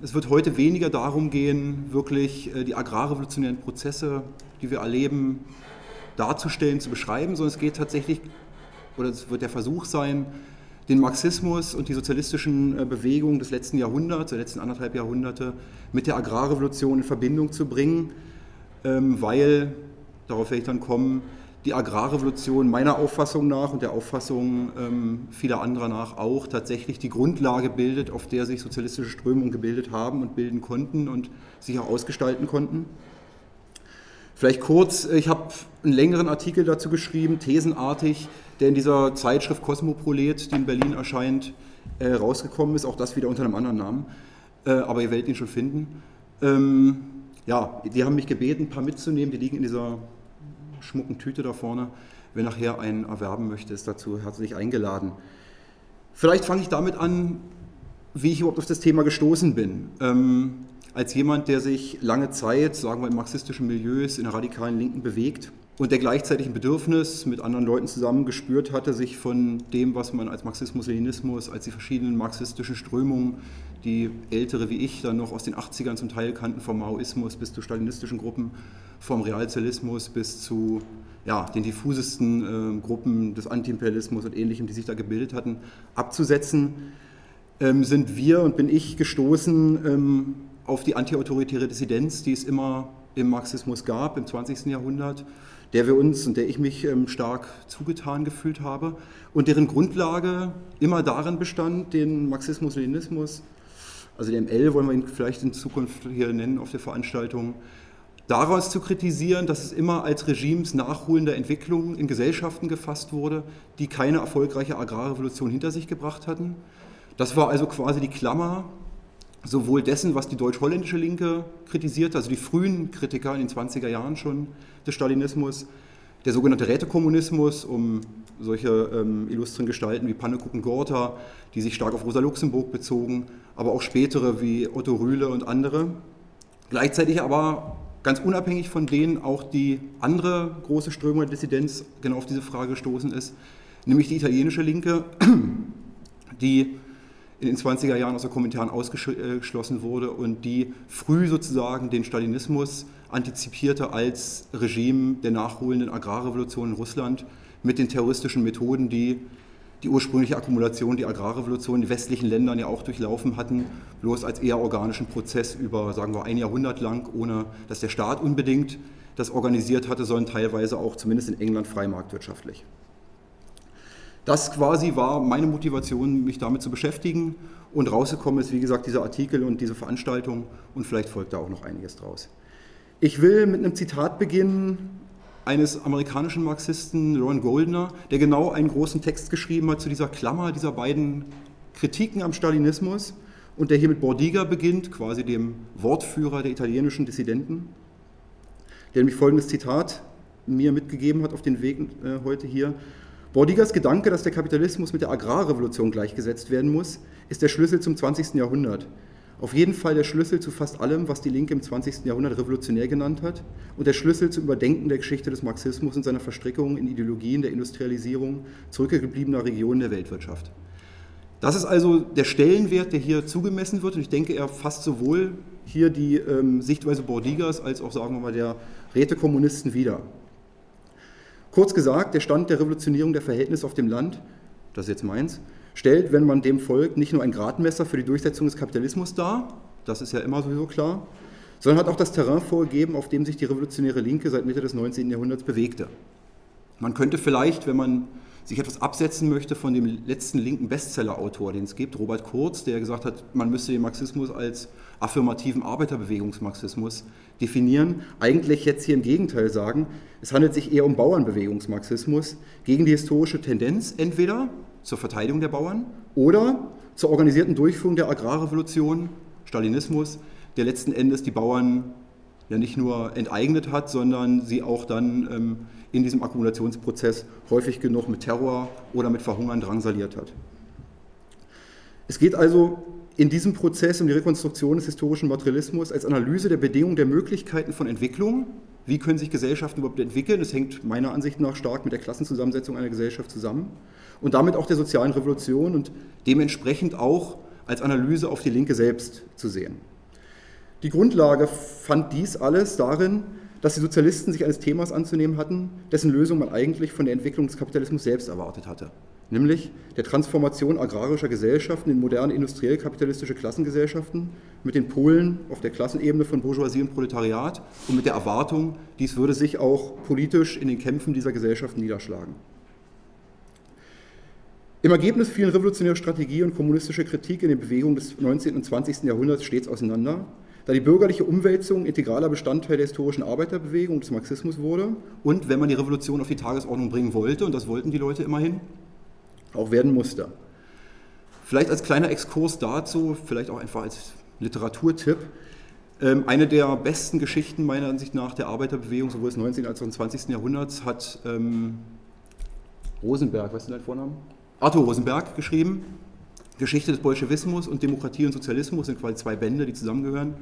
Es wird heute weniger darum gehen, wirklich äh, die agrarrevolutionären Prozesse, die wir erleben, darzustellen, zu beschreiben, sondern es geht tatsächlich, oder es wird der Versuch sein, den Marxismus und die sozialistischen äh, Bewegungen des letzten Jahrhunderts, der letzten anderthalb Jahrhunderte, mit der Agrarrevolution in Verbindung zu bringen, ähm, weil, darauf werde ich dann kommen, die Agrarrevolution meiner Auffassung nach und der Auffassung ähm, vieler anderer nach auch tatsächlich die Grundlage bildet, auf der sich sozialistische Strömungen gebildet haben und bilden konnten und sich auch ausgestalten konnten. Vielleicht kurz, ich habe einen längeren Artikel dazu geschrieben, thesenartig, der in dieser Zeitschrift Cosmoprolet, die in Berlin erscheint, äh, rausgekommen ist. Auch das wieder unter einem anderen Namen. Äh, aber ihr werdet ihn schon finden. Ähm, ja, die haben mich gebeten, ein paar mitzunehmen. Die liegen in dieser schmucken Tüte da vorne. Wer nachher einen erwerben möchte, ist dazu herzlich eingeladen. Vielleicht fange ich damit an, wie ich überhaupt auf das Thema gestoßen bin. Ähm, als jemand, der sich lange Zeit, sagen wir in marxistischen Milieus, in der radikalen Linken bewegt und der gleichzeitig ein Bedürfnis mit anderen Leuten zusammen gespürt hatte, sich von dem, was man als Marxismus-Leninismus, als die verschiedenen marxistischen Strömungen, die ältere wie ich dann noch aus den 80ern zum Teil kannten, vom Maoismus bis zu stalinistischen Gruppen, vom Realsozialismus bis zu ja, den diffusesten äh, Gruppen des Antiimperialismus und ähnlichem, die sich da gebildet hatten, abzusetzen, ähm, sind wir und bin ich gestoßen ähm, auf die antiautoritäre Dissidenz, die es immer im Marxismus gab im 20. Jahrhundert, der wir uns und der ich mich ähm, stark zugetan gefühlt habe und deren Grundlage immer darin bestand, den Marxismus-Leninismus, also den ML wollen wir ihn vielleicht in Zukunft hier nennen auf der Veranstaltung, daraus zu kritisieren, dass es immer als Regimes nachholende Entwicklung in Gesellschaften gefasst wurde, die keine erfolgreiche Agrarrevolution hinter sich gebracht hatten. Das war also quasi die Klammer sowohl dessen, was die deutsch-holländische Linke kritisiert, also die frühen Kritiker in den 20er Jahren schon des Stalinismus, der sogenannte Rätekommunismus, um solche ähm, illustren Gestalten wie Pannekuchen Gorta, die sich stark auf Rosa Luxemburg bezogen, aber auch spätere wie Otto Rühle und andere. Gleichzeitig aber ganz unabhängig von denen auch die andere große Strömung der Dissidenz genau auf diese Frage gestoßen ist, nämlich die italienische Linke, die in den 20er Jahren aus der Kommentaren ausgeschlossen wurde und die früh sozusagen den Stalinismus antizipierte als Regime der nachholenden Agrarrevolution in Russland mit den terroristischen Methoden, die die ursprüngliche Akkumulation, die Agrarrevolution in westlichen Ländern ja auch durchlaufen hatten, bloß als eher organischen Prozess über, sagen wir, ein Jahrhundert lang, ohne dass der Staat unbedingt das organisiert hatte, sondern teilweise auch zumindest in England frei marktwirtschaftlich. Das quasi war meine Motivation, mich damit zu beschäftigen und rausgekommen ist, wie gesagt, dieser Artikel und diese Veranstaltung und vielleicht folgt da auch noch einiges draus. Ich will mit einem Zitat beginnen eines amerikanischen Marxisten, Ron Goldner, der genau einen großen Text geschrieben hat zu dieser Klammer dieser beiden Kritiken am Stalinismus und der hier mit Bordiga beginnt, quasi dem Wortführer der italienischen Dissidenten, der nämlich folgendes Zitat mir mitgegeben hat auf den Weg äh, heute hier. Bordigas Gedanke, dass der Kapitalismus mit der Agrarrevolution gleichgesetzt werden muss, ist der Schlüssel zum 20. Jahrhundert. Auf jeden Fall der Schlüssel zu fast allem, was die Linke im 20. Jahrhundert revolutionär genannt hat und der Schlüssel zum Überdenken der Geschichte des Marxismus und seiner Verstrickung in Ideologien der Industrialisierung zurückgebliebener Regionen der Weltwirtschaft. Das ist also der Stellenwert, der hier zugemessen wird und ich denke, er fasst sowohl hier die ähm, Sichtweise Bordigas als auch, sagen wir mal, der Rätekommunisten wieder. Kurz gesagt, der Stand der Revolutionierung der Verhältnisse auf dem Land, das ist jetzt meins, stellt, wenn man dem folgt, nicht nur ein Gradmesser für die Durchsetzung des Kapitalismus dar, das ist ja immer sowieso klar, sondern hat auch das Terrain vorgegeben, auf dem sich die revolutionäre Linke seit Mitte des 19. Jahrhunderts bewegte. Man könnte vielleicht, wenn man sich etwas absetzen möchte von dem letzten linken Bestseller-Autor, den es gibt, Robert Kurz, der gesagt hat, man müsste den Marxismus als affirmativen Arbeiterbewegungsmarxismus definieren, eigentlich jetzt hier im Gegenteil sagen, es handelt sich eher um Bauernbewegungsmarxismus gegen die historische Tendenz, entweder zur Verteidigung der Bauern oder zur organisierten Durchführung der Agrarrevolution, Stalinismus, der letzten Endes die Bauern ja nicht nur enteignet hat, sondern sie auch dann ähm, in diesem Akkumulationsprozess häufig genug mit Terror oder mit Verhungern drangsaliert hat. Es geht also in diesem Prozess um die Rekonstruktion des historischen Materialismus als Analyse der Bedingungen der Möglichkeiten von Entwicklung. Wie können sich Gesellschaften überhaupt entwickeln? Das hängt meiner Ansicht nach stark mit der Klassenzusammensetzung einer Gesellschaft zusammen und damit auch der sozialen Revolution und dementsprechend auch als Analyse auf die Linke selbst zu sehen. Die Grundlage fand dies alles darin, dass die Sozialisten sich eines Themas anzunehmen hatten, dessen Lösung man eigentlich von der Entwicklung des Kapitalismus selbst erwartet hatte, nämlich der Transformation agrarischer Gesellschaften in moderne industriell-kapitalistische Klassengesellschaften mit den Polen auf der Klassenebene von Bourgeoisie und Proletariat und mit der Erwartung, dies würde sich auch politisch in den Kämpfen dieser Gesellschaften niederschlagen. Im Ergebnis fielen revolutionäre Strategie und kommunistische Kritik in den Bewegungen des 19. und 20. Jahrhunderts stets auseinander da die bürgerliche Umwälzung integraler Bestandteil der historischen Arbeiterbewegung des Marxismus wurde und, wenn man die Revolution auf die Tagesordnung bringen wollte, und das wollten die Leute immerhin, auch werden musste. Vielleicht als kleiner Exkurs dazu, vielleicht auch einfach als Literaturtipp, ähm, eine der besten Geschichten meiner Ansicht nach der Arbeiterbewegung, sowohl des 19. als auch des 20. Jahrhunderts, hat ähm, Rosenberg, was ist denn dein Vorname? Arthur Rosenberg geschrieben. Geschichte des Bolschewismus und Demokratie und Sozialismus sind quasi zwei Bände, die zusammengehören,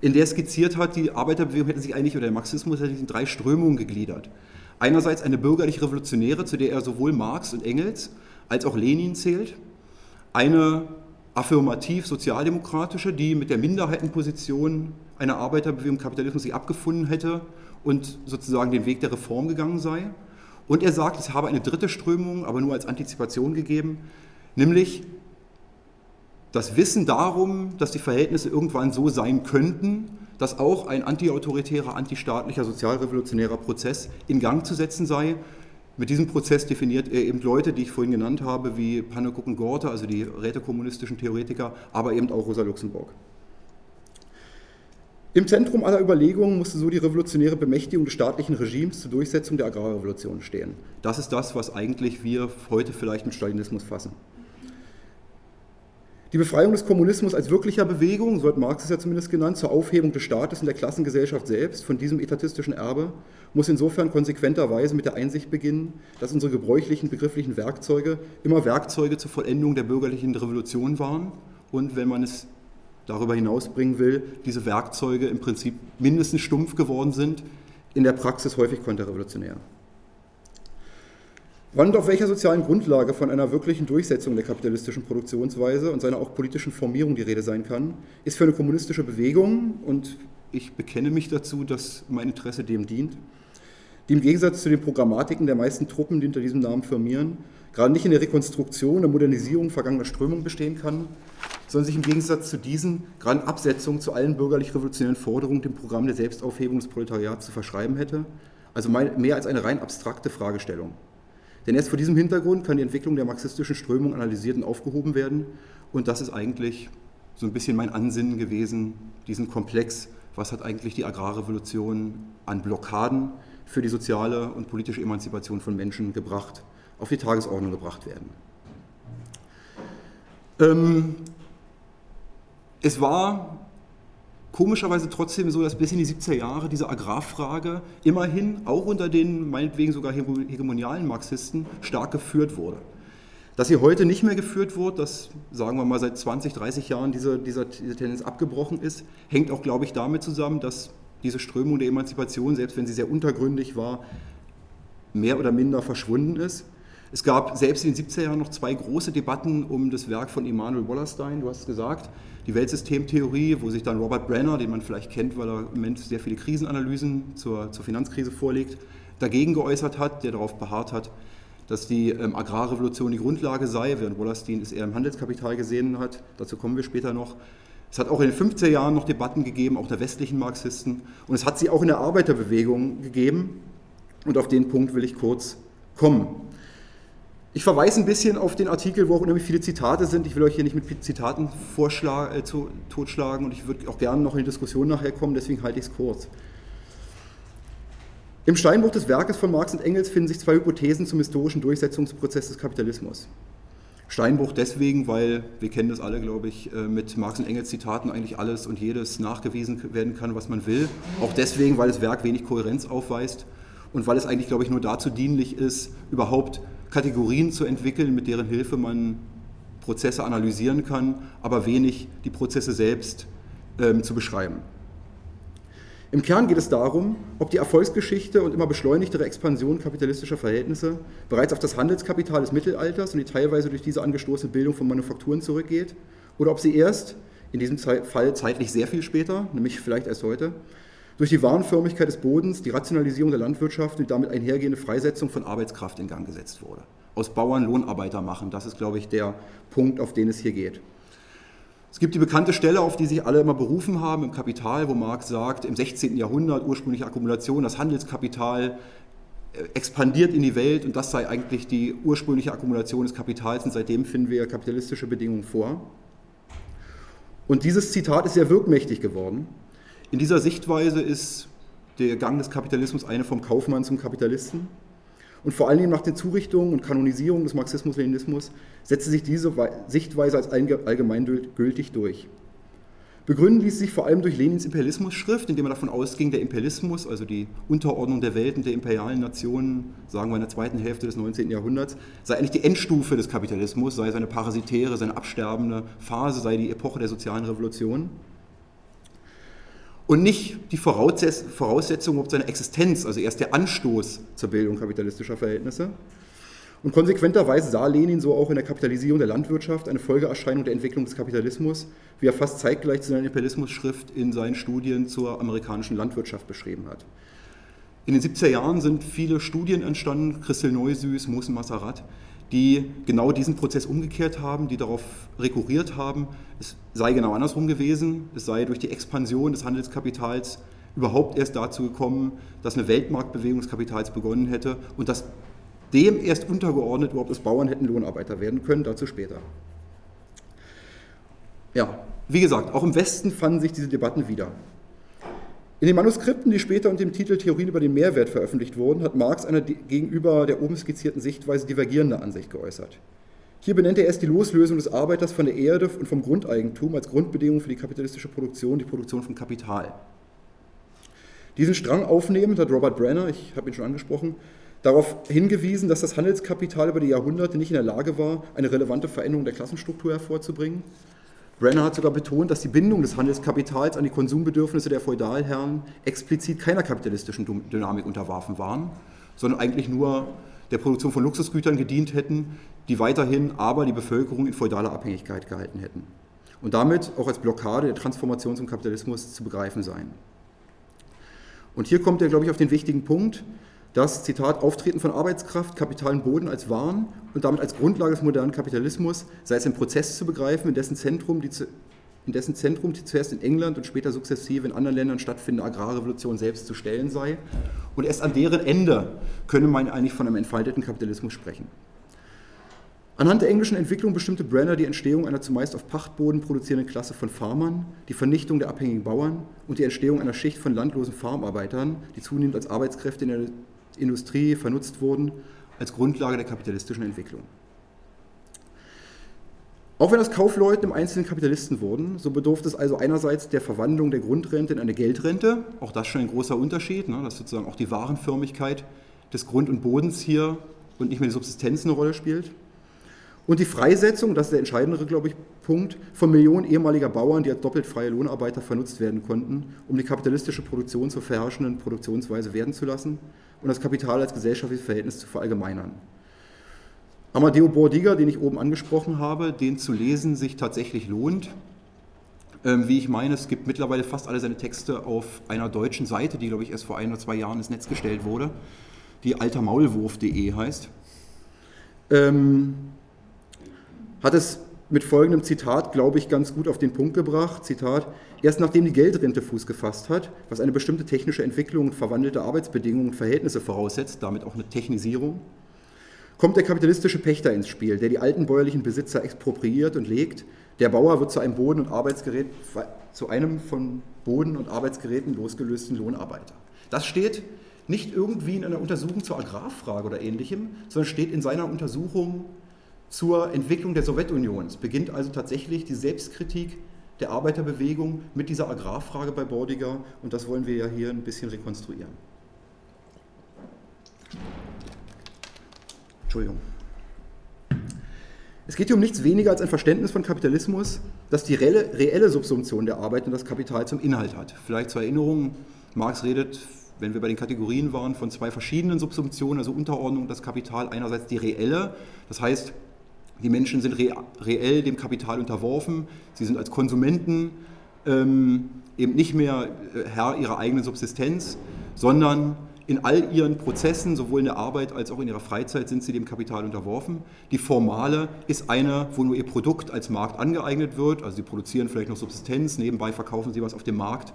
in der skizziert hat, die Arbeiterbewegung hätte sich eigentlich, oder der Marxismus hätte sich in drei Strömungen gegliedert. Einerseits eine bürgerlich-revolutionäre, zu der er sowohl Marx und Engels als auch Lenin zählt, eine affirmativ-sozialdemokratische, die mit der Minderheitenposition einer Arbeiterbewegung Kapitalismus sich abgefunden hätte und sozusagen den Weg der Reform gegangen sei. Und er sagt, es habe eine dritte Strömung, aber nur als Antizipation gegeben, nämlich das Wissen darum, dass die Verhältnisse irgendwann so sein könnten, dass auch ein antiautoritärer, antistaatlicher, sozialrevolutionärer Prozess in Gang zu setzen sei. Mit diesem Prozess definiert er eben Leute, die ich vorhin genannt habe, wie Pannekow und Gorte, also die rätekommunistischen Theoretiker, aber eben auch Rosa Luxemburg. Im Zentrum aller Überlegungen musste so die revolutionäre Bemächtigung des staatlichen Regimes zur Durchsetzung der Agrarrevolution stehen. Das ist das, was eigentlich wir heute vielleicht mit Stalinismus fassen. Die Befreiung des Kommunismus als wirklicher Bewegung, so hat Marx es ja zumindest genannt, zur Aufhebung des Staates und der Klassengesellschaft selbst von diesem etatistischen Erbe, muss insofern konsequenterweise mit der Einsicht beginnen, dass unsere gebräuchlichen begrifflichen Werkzeuge immer Werkzeuge zur Vollendung der bürgerlichen Revolution waren und wenn man es darüber hinausbringen will, diese Werkzeuge im Prinzip mindestens stumpf geworden sind, in der Praxis häufig konterrevolutionär. Wann und auf welcher sozialen Grundlage von einer wirklichen Durchsetzung der kapitalistischen Produktionsweise und seiner auch politischen Formierung die Rede sein kann, ist für eine kommunistische Bewegung, und ich bekenne mich dazu, dass mein Interesse dem dient, die im Gegensatz zu den Programmatiken der meisten Truppen, die unter diesem Namen firmieren, gerade nicht in der Rekonstruktion, der Modernisierung vergangener Strömungen bestehen kann, sondern sich im Gegensatz zu diesen gerade in Absetzung zu allen bürgerlich-revolutionären Forderungen dem Programm der Selbstaufhebung des Proletariats zu verschreiben hätte, also mehr als eine rein abstrakte Fragestellung. Denn erst vor diesem Hintergrund kann die Entwicklung der marxistischen Strömung analysiert und aufgehoben werden. Und das ist eigentlich so ein bisschen mein Ansinnen gewesen, diesen Komplex, was hat eigentlich die Agrarrevolution an Blockaden für die soziale und politische Emanzipation von Menschen gebracht, auf die Tagesordnung gebracht werden. Ähm, es war komischerweise trotzdem so, dass bis in die 70er Jahre diese Agrarfrage immerhin auch unter den meinetwegen sogar hegemonialen Marxisten stark geführt wurde. Dass sie heute nicht mehr geführt wird, dass sagen wir mal seit 20, 30 Jahren diese, diese, diese Tendenz abgebrochen ist, hängt auch, glaube ich, damit zusammen, dass diese Strömung der Emanzipation, selbst wenn sie sehr untergründig war, mehr oder minder verschwunden ist. Es gab selbst in den 70er Jahren noch zwei große Debatten um das Werk von Immanuel Wallerstein, du hast es gesagt, die Weltsystemtheorie, wo sich dann Robert Brenner, den man vielleicht kennt, weil er im Moment sehr viele Krisenanalysen zur, zur Finanzkrise vorlegt, dagegen geäußert hat, der darauf beharrt hat, dass die ähm, Agrarrevolution die Grundlage sei, während Wallerstein es eher im Handelskapital gesehen hat. Dazu kommen wir später noch. Es hat auch in den 50er Jahren noch Debatten gegeben, auch der westlichen Marxisten. Und es hat sie auch in der Arbeiterbewegung gegeben. Und auf den Punkt will ich kurz kommen. Ich verweise ein bisschen auf den Artikel, wo auch unheimlich viele Zitate sind. Ich will euch hier nicht mit Zitaten vorschlag, äh, zu, totschlagen und ich würde auch gerne noch in die Diskussion nachher kommen, deswegen halte ich es kurz. Im Steinbruch des Werkes von Marx und Engels finden sich zwei Hypothesen zum historischen Durchsetzungsprozess des Kapitalismus. Steinbruch deswegen, weil wir kennen das alle, glaube ich, äh, mit Marx und Engels Zitaten eigentlich alles und jedes nachgewiesen werden kann, was man will. Auch deswegen, weil das Werk wenig Kohärenz aufweist und weil es eigentlich, glaube ich, nur dazu dienlich ist, überhaupt Kategorien zu entwickeln, mit deren Hilfe man Prozesse analysieren kann, aber wenig die Prozesse selbst ähm, zu beschreiben. Im Kern geht es darum, ob die Erfolgsgeschichte und immer beschleunigtere Expansion kapitalistischer Verhältnisse bereits auf das Handelskapital des Mittelalters und die teilweise durch diese angestoßene Bildung von Manufakturen zurückgeht oder ob sie erst, in diesem Fall zeitlich sehr viel später, nämlich vielleicht erst heute, durch die Warenförmigkeit des Bodens, die Rationalisierung der Landwirtschaft und damit einhergehende Freisetzung von Arbeitskraft in Gang gesetzt wurde. Aus Bauern Lohnarbeiter machen, das ist, glaube ich, der Punkt, auf den es hier geht. Es gibt die bekannte Stelle, auf die sich alle immer berufen haben im Kapital, wo Marx sagt, im 16. Jahrhundert ursprüngliche Akkumulation, das Handelskapital äh, expandiert in die Welt und das sei eigentlich die ursprüngliche Akkumulation des Kapitals und seitdem finden wir kapitalistische Bedingungen vor. Und dieses Zitat ist sehr wirkmächtig geworden. In dieser Sichtweise ist der Gang des Kapitalismus eine vom Kaufmann zum Kapitalisten. Und vor allem nach den Zurichtungen und Kanonisierungen des Marxismus-Leninismus setzte sich diese Sichtweise als allgemeingültig durch. Begründen ließ sich vor allem durch Lenins Imperialismus-Schrift, indem er davon ausging, der Imperialismus, also die Unterordnung der Welt und der imperialen Nationen, sagen wir in der zweiten Hälfte des 19. Jahrhunderts, sei eigentlich die Endstufe des Kapitalismus, sei seine parasitäre, seine absterbende Phase, sei die Epoche der sozialen Revolution und nicht die Voraussetzung ob seine Existenz, also erst der Anstoß zur Bildung kapitalistischer Verhältnisse. Und konsequenterweise sah Lenin so auch in der Kapitalisierung der Landwirtschaft eine Folgeerscheinung der Entwicklung des Kapitalismus, wie er fast zeitgleich zu seiner Imperialismus-Schrift in seinen Studien zur amerikanischen Landwirtschaft beschrieben hat. In den 70er Jahren sind viele Studien entstanden, Christel Neusüß, Mosen Massarat, die genau diesen Prozess umgekehrt haben, die darauf rekurriert haben, es sei genau andersrum gewesen, es sei durch die Expansion des Handelskapitals überhaupt erst dazu gekommen, dass eine Weltmarktbewegung des Kapitals begonnen hätte und dass dem erst untergeordnet überhaupt, dass Bauern hätten Lohnarbeiter werden können, dazu später. Ja, wie gesagt, auch im Westen fanden sich diese Debatten wieder. In den Manuskripten, die später unter dem Titel Theorien über den Mehrwert veröffentlicht wurden, hat Marx eine gegenüber der oben skizzierten Sichtweise divergierende Ansicht geäußert. Hier benennt er erst die Loslösung des Arbeiters von der Erde und vom Grundeigentum als Grundbedingung für die kapitalistische Produktion, die Produktion von Kapital. Diesen Strang aufnehmend hat Robert Brenner, ich habe ihn schon angesprochen, darauf hingewiesen, dass das Handelskapital über die Jahrhunderte nicht in der Lage war, eine relevante Veränderung der Klassenstruktur hervorzubringen Brenner hat sogar betont, dass die Bindung des Handelskapitals an die Konsumbedürfnisse der Feudalherren explizit keiner kapitalistischen Dynamik unterworfen waren, sondern eigentlich nur der Produktion von Luxusgütern gedient hätten, die weiterhin aber die Bevölkerung in feudaler Abhängigkeit gehalten hätten und damit auch als Blockade der Transformation zum Kapitalismus zu begreifen seien. Und hier kommt er, glaube ich, auf den wichtigen Punkt, das, Zitat, Auftreten von Arbeitskraft, Kapital und Boden als Waren und damit als Grundlage des modernen Kapitalismus sei es ein Prozess zu begreifen, in dessen Zentrum die, in dessen Zentrum die zuerst in England und später sukzessive in anderen Ländern stattfindende Agrarrevolution selbst zu stellen sei. Und erst an deren Ende könne man eigentlich von einem entfalteten Kapitalismus sprechen. Anhand der englischen Entwicklung bestimmte Brenner die Entstehung einer zumeist auf Pachtboden produzierenden Klasse von Farmern, die Vernichtung der abhängigen Bauern und die Entstehung einer Schicht von landlosen Farmarbeitern, die zunehmend als Arbeitskräfte in der Industrie vernutzt wurden, als Grundlage der kapitalistischen Entwicklung. Auch wenn aus Kaufleuten im Einzelnen Kapitalisten wurden, so bedurfte es also einerseits der Verwandlung der Grundrente in eine Geldrente, auch das schon ein großer Unterschied, ne, dass sozusagen auch die Warenförmigkeit des Grund und Bodens hier und nicht mehr die Subsistenz eine Rolle spielt. Und die Freisetzung, das ist der entscheidendere, glaube ich, Punkt, von Millionen ehemaliger Bauern, die als doppelt freie Lohnarbeiter vernutzt werden konnten, um die kapitalistische Produktion zur verherrschenden Produktionsweise werden zu lassen und das Kapital als gesellschaftliches Verhältnis zu verallgemeinern. Amadeo Bordiga, den ich oben angesprochen habe, den zu lesen sich tatsächlich lohnt. Ähm, wie ich meine, es gibt mittlerweile fast alle seine Texte auf einer deutschen Seite, die, glaube ich, erst vor ein oder zwei Jahren ins Netz gestellt wurde, die altermaulwurf.de heißt. Ähm, hat es mit folgendem Zitat, glaube ich, ganz gut auf den Punkt gebracht. Zitat, erst nachdem die Geldrente Fuß gefasst hat, was eine bestimmte technische Entwicklung und verwandelte Arbeitsbedingungen und Verhältnisse voraussetzt, damit auch eine Technisierung, kommt der kapitalistische Pächter ins Spiel, der die alten bäuerlichen Besitzer expropriiert und legt. Der Bauer wird zu einem Boden- und Arbeitsgerät, zu einem von Boden- und Arbeitsgeräten losgelösten Lohnarbeiter. Das steht nicht irgendwie in einer Untersuchung zur Agrarfrage oder ähnlichem, sondern steht in seiner Untersuchung zur Entwicklung der Sowjetunion. Es beginnt also tatsächlich die Selbstkritik der Arbeiterbewegung mit dieser Agrarfrage bei Bordiger und das wollen wir ja hier ein bisschen rekonstruieren. Entschuldigung. Es geht hier um nichts weniger als ein Verständnis von Kapitalismus, das die reelle, Subsumption der Arbeit und das Kapital zum Inhalt hat. Vielleicht zur Erinnerung, Marx redet, wenn wir bei den Kategorien waren, von zwei verschiedenen Subsumptionen, also Unterordnung das Kapital. Einerseits die reelle, das heißt Die Menschen sind reell dem Kapital unterworfen, sie sind als Konsumenten ähm, eben nicht mehr äh, Herr ihrer eigenen Subsistenz, sondern in all ihren Prozessen, sowohl in der Arbeit als auch in ihrer Freizeit, sind sie dem Kapital unterworfen. Die formale ist eine, wo nur ihr Produkt als Markt angeeignet wird. Also sie produzieren vielleicht noch Subsistenz, nebenbei verkaufen sie was auf dem Markt.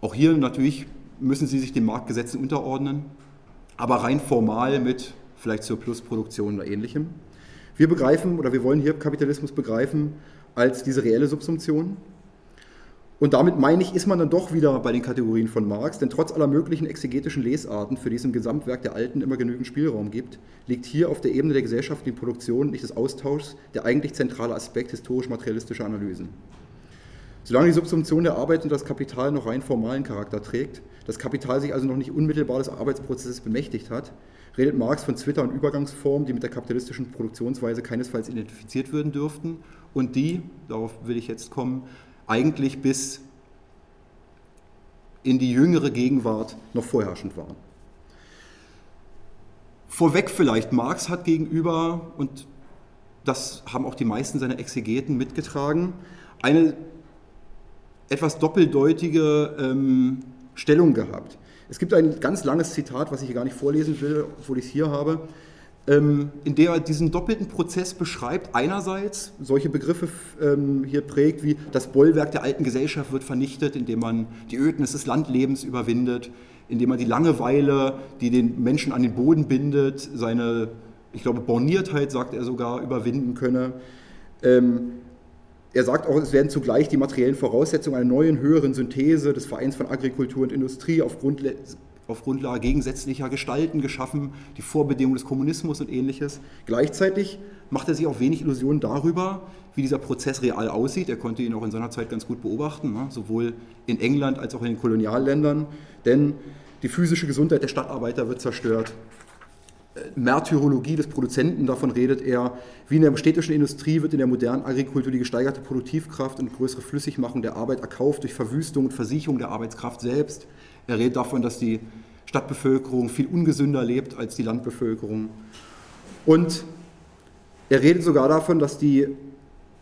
Auch hier natürlich müssen sie sich den Marktgesetzen unterordnen, aber rein formal mit vielleicht zur Plusproduktion oder ähnlichem. Wir begreifen oder wir wollen hier Kapitalismus begreifen als diese reelle Subsumption und damit meine ich, ist man dann doch wieder bei den Kategorien von Marx, denn trotz aller möglichen exegetischen Lesarten, für die es im Gesamtwerk der Alten immer genügend Spielraum gibt, liegt hier auf der Ebene der gesellschaftlichen Produktion nicht des Austauschs der eigentlich zentrale Aspekt historisch-materialistischer Analysen. Solange die Subsumption der Arbeit und das Kapital noch rein formalen Charakter trägt, das Kapital sich also noch nicht unmittelbar des Arbeitsprozesses bemächtigt hat, redet Marx von Zwitter- und Übergangsformen, die mit der kapitalistischen Produktionsweise keinesfalls identifiziert werden dürften und die, darauf will ich jetzt kommen, eigentlich bis in die jüngere Gegenwart noch vorherrschend waren. Vorweg vielleicht, Marx hat gegenüber, und das haben auch die meisten seiner Exegeten mitgetragen, eine etwas doppeldeutige ähm, Stellung gehabt. Es gibt ein ganz langes Zitat, was ich hier gar nicht vorlesen will, obwohl ich es hier habe, ähm, in der er diesen doppelten Prozess beschreibt. Einerseits solche Begriffe ähm, hier prägt, wie das Bollwerk der alten Gesellschaft wird vernichtet, indem man die Ödnis des Landlebens überwindet, indem man die Langeweile, die den Menschen an den Boden bindet, seine, ich glaube, Borniertheit, sagt er sogar, überwinden könne. Ähm, er sagt auch, es werden zugleich die materiellen Voraussetzungen einer neuen, höheren Synthese des Vereins von Agrikultur und Industrie auf auf Grundlage gegensätzlicher Gestalten geschaffen, die Vorbedingungen des Kommunismus und ähnliches. Gleichzeitig macht er sich auch wenig Illusionen darüber, wie dieser Prozess real aussieht. Er konnte ihn auch in seiner Zeit ganz gut beobachten, ne? sowohl in England als auch in den Kolonialländern. Denn die physische Gesundheit der Stadtarbeiter wird zerstört. Märtyrologie des Produzenten, davon redet er. Wie in der städtischen Industrie wird in der modernen Agrikultur die gesteigerte Produktivkraft und größere Flüssigmachung der Arbeit erkauft durch Verwüstung und Versicherung der Arbeitskraft selbst. Er redet davon, dass die Stadtbevölkerung viel ungesünder lebt als die Landbevölkerung. Und er redet sogar davon, dass die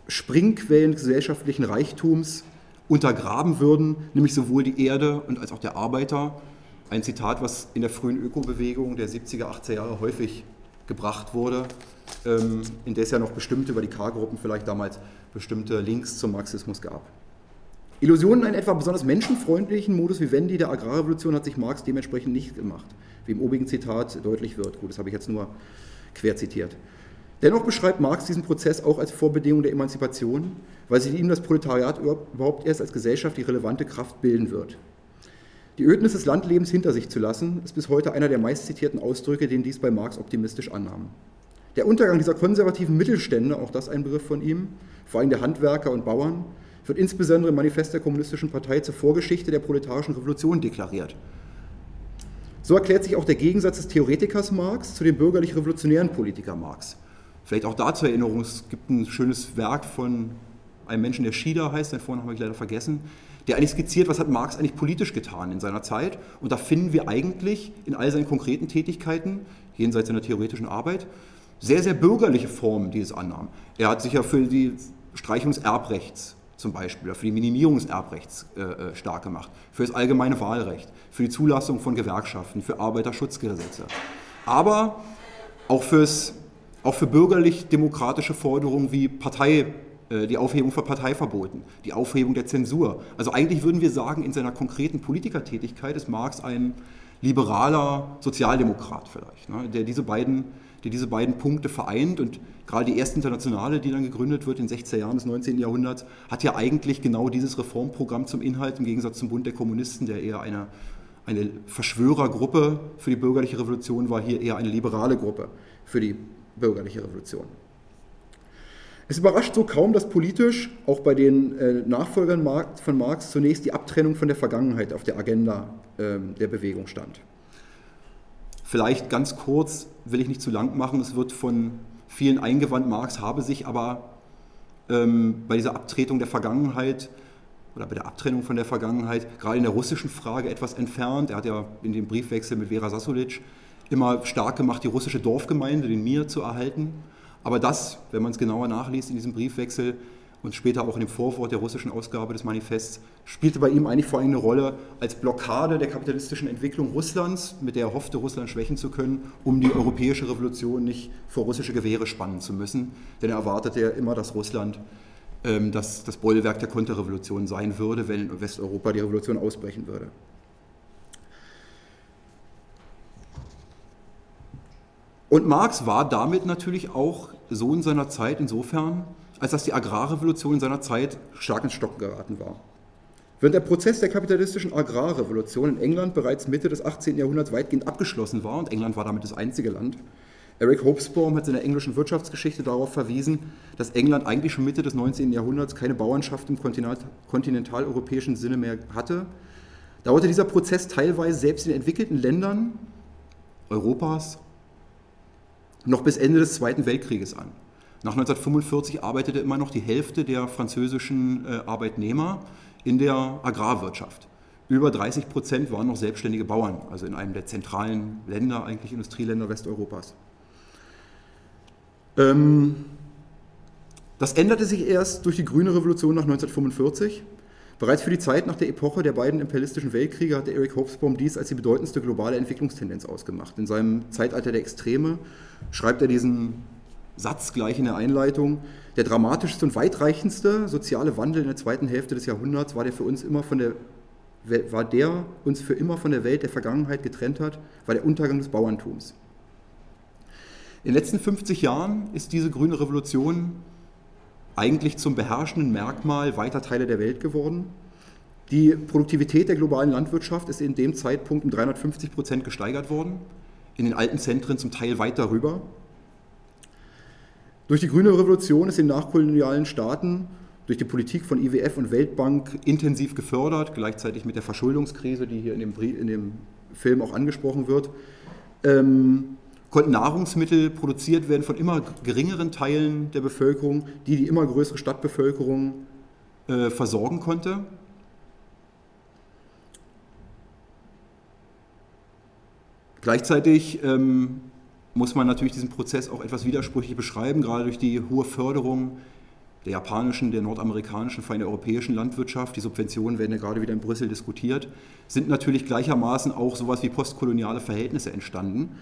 Springquellen gesellschaftlichen Reichtums untergraben würden, nämlich sowohl die Erde und als auch der Arbeiter. Ein Zitat, was in der frühen Ökobewegung der 70er, 80er Jahre häufig gebracht wurde, ähm, in der es ja noch bestimmte über die K-Gruppen vielleicht damals bestimmte Links zum Marxismus gab. Illusionen einen etwa besonders menschenfreundlichen Modus vivendi der Agrarrevolution hat sich Marx dementsprechend nicht gemacht, wie im obigen Zitat deutlich wird. Gut, das habe ich jetzt nur quer zitiert. Dennoch beschreibt Marx diesen Prozess auch als Vorbedingung der Emanzipation, weil sich ihm das Proletariat überhaupt erst als Gesellschaft die relevante Kraft bilden wird. Die Ödnis des Landlebens hinter sich zu lassen, ist bis heute einer der meistzitierten Ausdrücke, den dies bei Marx optimistisch annahm. Der Untergang dieser konservativen Mittelstände, auch das ein Begriff von ihm, vor allem der Handwerker und Bauern, wird insbesondere im Manifest der Kommunistischen Partei zur Vorgeschichte der proletarischen Revolution deklariert. So erklärt sich auch der Gegensatz des Theoretikers Marx zu dem bürgerlich-revolutionären Politiker Marx. Vielleicht auch da zur Erinnerung, es gibt ein schönes Werk von einem Menschen, der Schieder heißt, den Vornamen habe ich leider vergessen, der eigentlich skizziert, was hat Marx eigentlich politisch getan in seiner Zeit. Und da finden wir eigentlich in all seinen konkreten Tätigkeiten, jenseits seiner theoretischen Arbeit, sehr, sehr bürgerliche Formen dieses annahmen. Er hat sich ja für die Streichung des Erbrechts zum Beispiel, für die Minimierung des Erbrechts äh, äh, stark gemacht, für das allgemeine Wahlrecht, für die Zulassung von Gewerkschaften, für Arbeiterschutzgesetze. Aber auch, fürs, auch für bürgerlich-demokratische Forderungen wie Partei, die Aufhebung von Parteiverboten, die Aufhebung der Zensur. Also eigentlich würden wir sagen, in seiner konkreten Politikertätigkeit ist Marx ein liberaler Sozialdemokrat vielleicht, ne, der diese beiden der diese beiden Punkte vereint. Und gerade die erste Internationale, die dann gegründet wird in den 60er Jahren des 19. Jahrhunderts, hat ja eigentlich genau dieses Reformprogramm zum Inhalt, im Gegensatz zum Bund der Kommunisten, der eher eine, eine Verschwörergruppe für die bürgerliche Revolution war, hier eher eine liberale Gruppe für die bürgerliche Revolution. Es überrascht so kaum, dass politisch auch bei den äh, Nachfolgern von Marx zunächst die Abtrennung von der Vergangenheit auf der Agenda ähm, der Bewegung stand. Vielleicht ganz kurz, will ich nicht zu lang machen, es wird von vielen eingewandt, Marx habe sich aber ähm, bei dieser Abtretung der Vergangenheit oder bei der Abtrennung von der Vergangenheit gerade in der russischen Frage etwas entfernt. Er hat ja in dem Briefwechsel mit Vera Sasulic immer stark gemacht, die russische Dorfgemeinde, den Mir, zu erhalten. Aber das, wenn man es genauer nachliest in diesem Briefwechsel und später auch in dem Vorwort der russischen Ausgabe des Manifests, spielte bei ihm eigentlich vor allem eine Rolle als Blockade der kapitalistischen Entwicklung Russlands, mit der er hoffte, Russland schwächen zu können, um die europäische Revolution nicht vor russische Gewehre spannen zu müssen. Denn er erwartete ja immer, dass Russland ähm, das, das Bollwerk der Konterrevolution sein würde, wenn in Westeuropa die Revolution ausbrechen würde. Und Marx war damit natürlich auch Sohn seiner Zeit insofern, als dass die Agrarrevolution in seiner Zeit stark ins Stocken geraten war. Während der Prozess der kapitalistischen Agrarrevolution in England bereits Mitte des 18. Jahrhunderts weitgehend abgeschlossen war, und England war damit das einzige Land, Eric Hobsbawm hat in der englischen Wirtschaftsgeschichte darauf verwiesen, dass England eigentlich schon Mitte des 19. Jahrhunderts keine Bauernschaft im kontinentaleuropäischen Sinne mehr hatte, dauerte dieser Prozess teilweise selbst in entwickelten Ländern Europas noch bis Ende des Zweiten Weltkrieges an. Nach 1945 arbeitete immer noch die Hälfte der französischen äh, Arbeitnehmer in der Agrarwirtschaft. Über 30 Prozent waren noch selbstständige Bauern, also in einem der zentralen Länder, eigentlich Industrieländer Westeuropas. Ähm, das änderte sich erst durch die Grüne Revolution nach 1945. Bereits für die Zeit nach der Epoche der beiden imperialistischen Weltkriege hatte Eric Hobsbawm dies als die bedeutendste globale Entwicklungstendenz ausgemacht. In seinem Zeitalter der Extreme schreibt er diesen Satz gleich in der Einleitung. Der dramatischste und weitreichendste soziale Wandel in der zweiten Hälfte des Jahrhunderts war der für uns immer von der war der uns für immer von der Welt der Vergangenheit getrennt hat, war der Untergang des Bauerntums. In den letzten 50 Jahren ist diese grüne Revolution eigentlich zum beherrschenden Merkmal weiter Teile der Welt geworden. Die Produktivität der globalen Landwirtschaft ist in dem Zeitpunkt um 350 Prozent gesteigert worden, in den alten Zentren zum Teil weit darüber. Durch die grüne Revolution ist in nachkolonialen Staaten durch die Politik von IWF und Weltbank intensiv gefördert, gleichzeitig mit der Verschuldungskrise, die hier in dem, in dem Film auch angesprochen wird, ähm, konnten Nahrungsmittel produziert werden von immer geringeren Teilen der Bevölkerung, die die immer größere Stadtbevölkerung äh, versorgen konnte. Gleichzeitig ähm, muss man natürlich diesen Prozess auch etwas widersprüchlich beschreiben, gerade durch die hohe Förderung der japanischen, der nordamerikanischen, vor allem der europäischen Landwirtschaft. Die Subventionen werden ja gerade wieder in Brüssel diskutiert, sind natürlich gleichermaßen auch sowas wie postkoloniale Verhältnisse entstanden.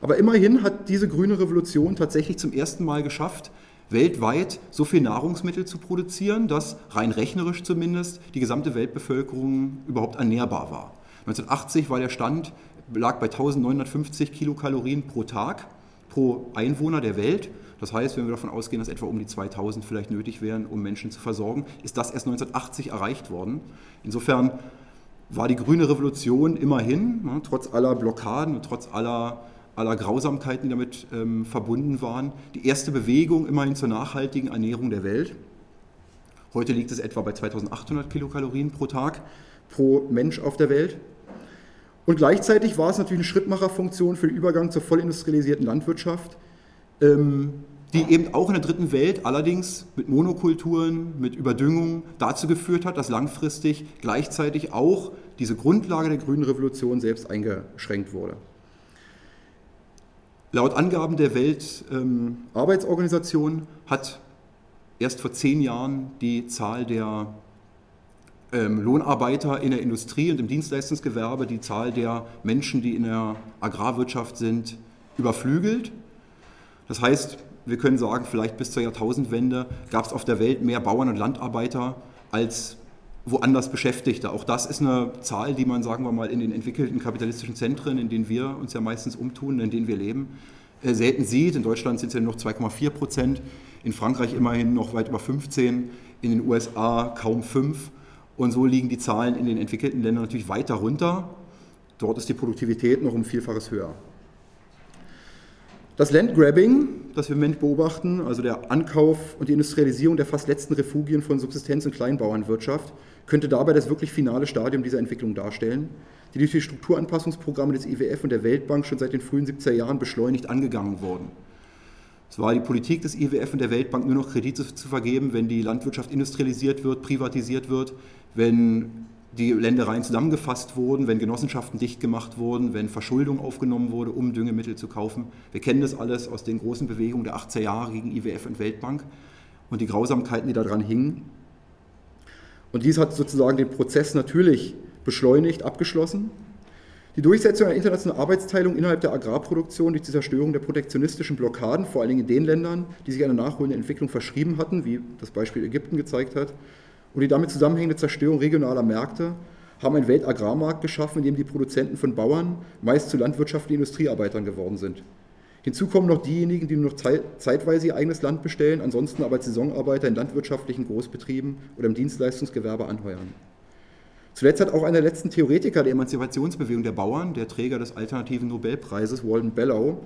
Aber immerhin hat diese grüne Revolution tatsächlich zum ersten Mal geschafft, weltweit so viel Nahrungsmittel zu produzieren, dass rein rechnerisch zumindest die gesamte Weltbevölkerung überhaupt ernährbar war. 1980 war der Stand lag bei 1950 Kilokalorien pro Tag pro Einwohner der Welt. Das heißt, wenn wir davon ausgehen, dass etwa um die 2000 vielleicht nötig wären, um Menschen zu versorgen, ist das erst 1980 erreicht worden. Insofern war die grüne Revolution immerhin, ne, trotz aller Blockaden und trotz aller, aller Grausamkeiten, die damit ähm, verbunden waren, die erste Bewegung immerhin zur nachhaltigen Ernährung der Welt. Heute liegt es etwa bei 2800 Kilokalorien pro Tag pro Mensch auf der Welt. Und gleichzeitig war es natürlich eine Schrittmacherfunktion für den Übergang zur vollindustrialisierten Landwirtschaft, ähm, die eben auch in der dritten Welt allerdings mit Monokulturen, mit Überdüngung dazu geführt hat, dass langfristig gleichzeitig auch diese Grundlage der grünen Revolution selbst eingeschränkt wurde. Laut Angaben der Weltarbeitsorganisation ähm, hat erst vor zehn Jahren die Zahl der Lohnarbeiter in der Industrie und im Dienstleistungsgewerbe die Zahl der Menschen, die in der Agrarwirtschaft sind, überflügelt. Das heißt, wir können sagen, vielleicht bis zur Jahrtausendwende gab es auf der Welt mehr Bauern und Landarbeiter als woanders Beschäftigte. Auch das ist eine Zahl, die man, sagen wir mal, in den entwickelten kapitalistischen Zentren, in denen wir uns ja meistens umtun, in denen wir leben, äh, selten sieht. In Deutschland sind es ja noch 2,4 Prozent, in Frankreich immerhin noch weit über 15, in den USA kaum 5. Und so liegen die Zahlen in den entwickelten Ländern natürlich weiter runter. Dort ist die Produktivität noch um Vielfaches höher. Das Landgrabbing, das wir im Moment beobachten, also der Ankauf und die Industrialisierung der fast letzten Refugien von Subsistenz- und Kleinbauernwirtschaft, könnte dabei das wirklich finale Stadium dieser Entwicklung darstellen, die durch die Strukturanpassungsprogramme des IWF und der Weltbank schon seit den frühen 70er Jahren beschleunigt angegangen wurden. Es war die Politik des IWF und der Weltbank, nur noch Kredite zu vergeben, wenn die Landwirtschaft industrialisiert wird, privatisiert wird, wenn die Ländereien zusammengefasst wurden, wenn Genossenschaften dicht gemacht wurden, wenn Verschuldung aufgenommen wurde, um Düngemittel zu kaufen. Wir kennen das alles aus den großen Bewegungen der 80er Jahre gegen IWF und Weltbank und die Grausamkeiten, die daran hingen. Und dies hat sozusagen den Prozess natürlich beschleunigt, abgeschlossen. Die Durchsetzung einer internationalen Arbeitsteilung innerhalb der Agrarproduktion durch die Zerstörung der protektionistischen Blockaden, vor allen Dingen in den Ländern, die sich einer nachholenden Entwicklung verschrieben hatten, wie das Beispiel Ägypten gezeigt hat, und die damit zusammenhängende Zerstörung regionaler Märkte haben einen Weltagrarmarkt geschaffen, in dem die Produzenten von Bauern meist zu landwirtschaftlichen Industriearbeitern geworden sind. Hinzu kommen noch diejenigen, die nur noch zeitweise ihr eigenes Land bestellen, ansonsten aber als Saisonarbeiter in landwirtschaftlichen Großbetrieben oder im Dienstleistungsgewerbe anheuern. Zuletzt hat auch einer der letzten Theoretiker der Emanzipationsbewegung der Bauern, der Träger des alternativen Nobelpreises, Walden Bellow,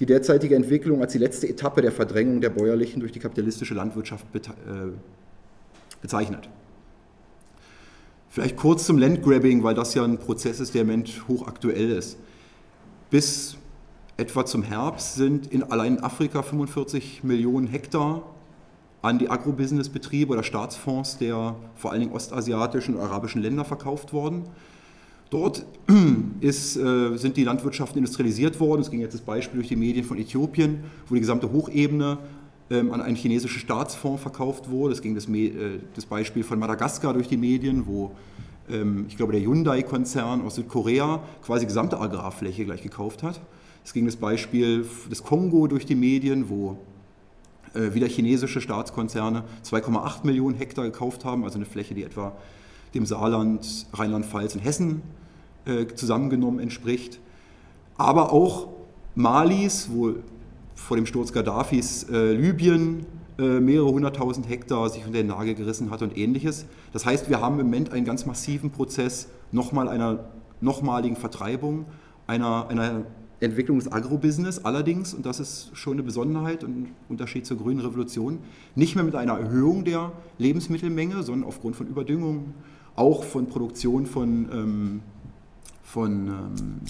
die derzeitige Entwicklung als die letzte Etappe der Verdrängung der Bäuerlichen durch die kapitalistische Landwirtschaft äh, bezeichnet. Vielleicht kurz zum Landgrabbing, weil das ja ein Prozess ist, der im Moment hochaktuell ist. Bis etwa zum Herbst sind in allein in Afrika 45 Millionen Hektar an die Agrobusiness-Betriebe oder Staatsfonds der vor allen Dingen ostasiatischen und arabischen Länder verkauft worden. Dort ist, äh, sind die Landwirtschaften industrialisiert worden. Es ging jetzt das Beispiel durch die Medien von Äthiopien, wo die gesamte Hochebene ähm, an einen chinesischen Staatsfonds verkauft wurde. Es ging das, äh, das Beispiel von Madagaskar durch die Medien, wo ähm, ich glaube der Hyundai-Konzern aus Südkorea quasi gesamte Agrarfläche gleich gekauft hat. Es ging das Beispiel des Kongo durch die Medien, wo äh, wieder chinesische Staatskonzerne 2,8 Millionen Hektar gekauft haben, also eine Fläche, die etwa dem Saarland, Rheinland-Pfalz und Hessen äh, zusammengenommen entspricht. Aber auch Malis, wo vor dem Sturz Gaddafis äh, Libyen äh, mehrere hunderttausend Hektar sich unter den Nagel gerissen hat und ähnliches. Das heißt, wir haben im Moment einen ganz massiven Prozess nochmal einer nochmaligen Vertreibung, einer, einer Entwicklung des Agrobusiness allerdings, und das ist schon eine Besonderheit und ein Unterschied zur grünen Revolution, nicht mehr mit einer Erhöhung der Lebensmittelmenge, sondern aufgrund von Überdüngung, auch von Produktion von, ähm, von ähm,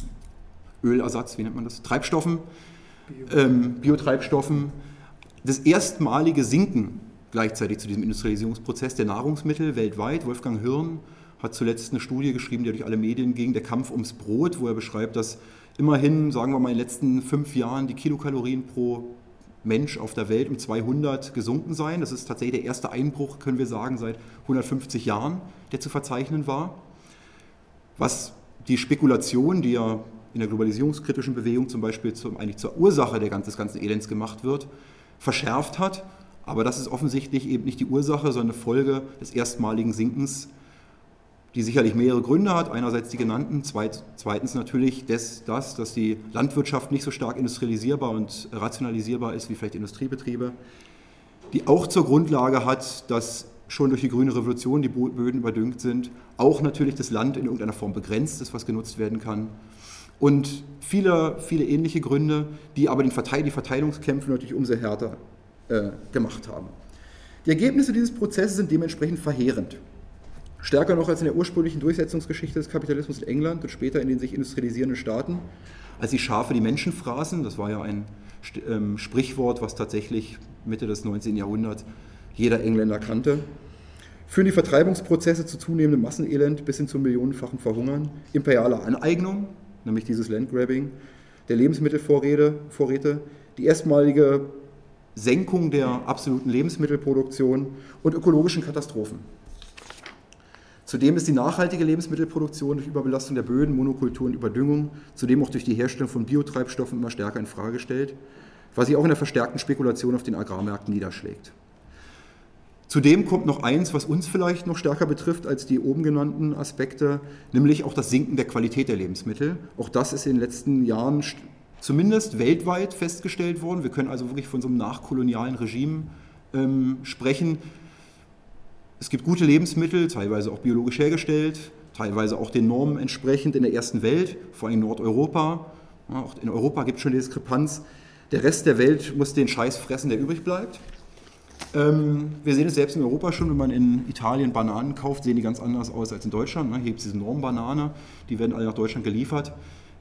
Ölersatz, wie nennt man das, Treibstoffen, ähm, Biotreibstoffen, das erstmalige Sinken gleichzeitig zu diesem Industrialisierungsprozess der Nahrungsmittel weltweit. Wolfgang Hirn hat zuletzt eine Studie geschrieben, die durch alle Medien ging, der Kampf ums Brot, wo er beschreibt, dass immerhin, sagen wir mal, in den letzten fünf Jahren die Kilokalorien pro Mensch auf der Welt um 200 gesunken seien. Das ist tatsächlich der erste Einbruch, können wir sagen, seit 150 Jahren, der zu verzeichnen war. Was die Spekulation, die ja in der globalisierungskritischen Bewegung zum Beispiel zum, eigentlich zur Ursache der, des ganzen Elends gemacht wird, verschärft hat. Aber das ist offensichtlich eben nicht die Ursache, sondern eine Folge des erstmaligen Sinkens, die sicherlich mehrere Gründe hat. Einerseits die genannten, zweitens natürlich das, das, dass die Landwirtschaft nicht so stark industrialisierbar und rationalisierbar ist wie vielleicht Industriebetriebe, die auch zur Grundlage hat, dass schon durch die grüne Revolution die Böden überdüngt sind, auch natürlich das Land in irgendeiner Form begrenzt ist, was genutzt werden kann und viele, viele ähnliche Gründe, die aber den Verteil die Verteilungskämpfe natürlich umso härter äh, gemacht haben. Die Ergebnisse dieses Prozesses sind dementsprechend verheerend. Stärker noch als in der ursprünglichen Durchsetzungsgeschichte des Kapitalismus in England und später in den sich industrialisierenden Staaten, als die Schafe die Menschen fraßen. Das war ja ein ähm, Sprichwort, was tatsächlich Mitte des 19. Jahrhunderts jeder Engländer kannte. Führen die Vertreibungsprozesse zu zunehmendem Massenelend bis hin zum millionenfachen Verhungern, imperialer Aneignung, nämlich dieses Landgrabbing, der Lebensmittelvorräte, Vorräte, die erstmalige Senkung der absoluten Lebensmittelproduktion und ökologischen Katastrophen. Zudem ist die nachhaltige Lebensmittelproduktion durch Überbelastung der Böden, Monokultur und Überdüngung, zudem auch durch die Herstellung von Biotreibstoffen immer stärker in Frage gestellt, was sich auch in der verstärkten Spekulation auf den Agrarmärkten niederschlägt. Zudem kommt noch eins, was uns vielleicht noch stärker betrifft als die oben genannten Aspekte, nämlich auch das Sinken der Qualität der Lebensmittel. Auch das ist in den letzten Jahren zumindest weltweit festgestellt worden. Wir können also wirklich von so einem nachkolonialen Regime ähm, sprechen. Es gibt gute Lebensmittel, teilweise auch biologisch hergestellt, teilweise auch den Normen entsprechend in der ersten Welt, vor allem in Nordeuropa. Ja, auch in Europa gibt es schon die Diskrepanz. Der Rest der Welt muss den Scheiß fressen, der übrig bleibt. Ähm, wir sehen es selbst in Europa schon, wenn man in Italien Bananen kauft, sehen die ganz anders aus als in Deutschland. Ne? Hier gibt es diese Normbanane, die werden alle nach Deutschland geliefert.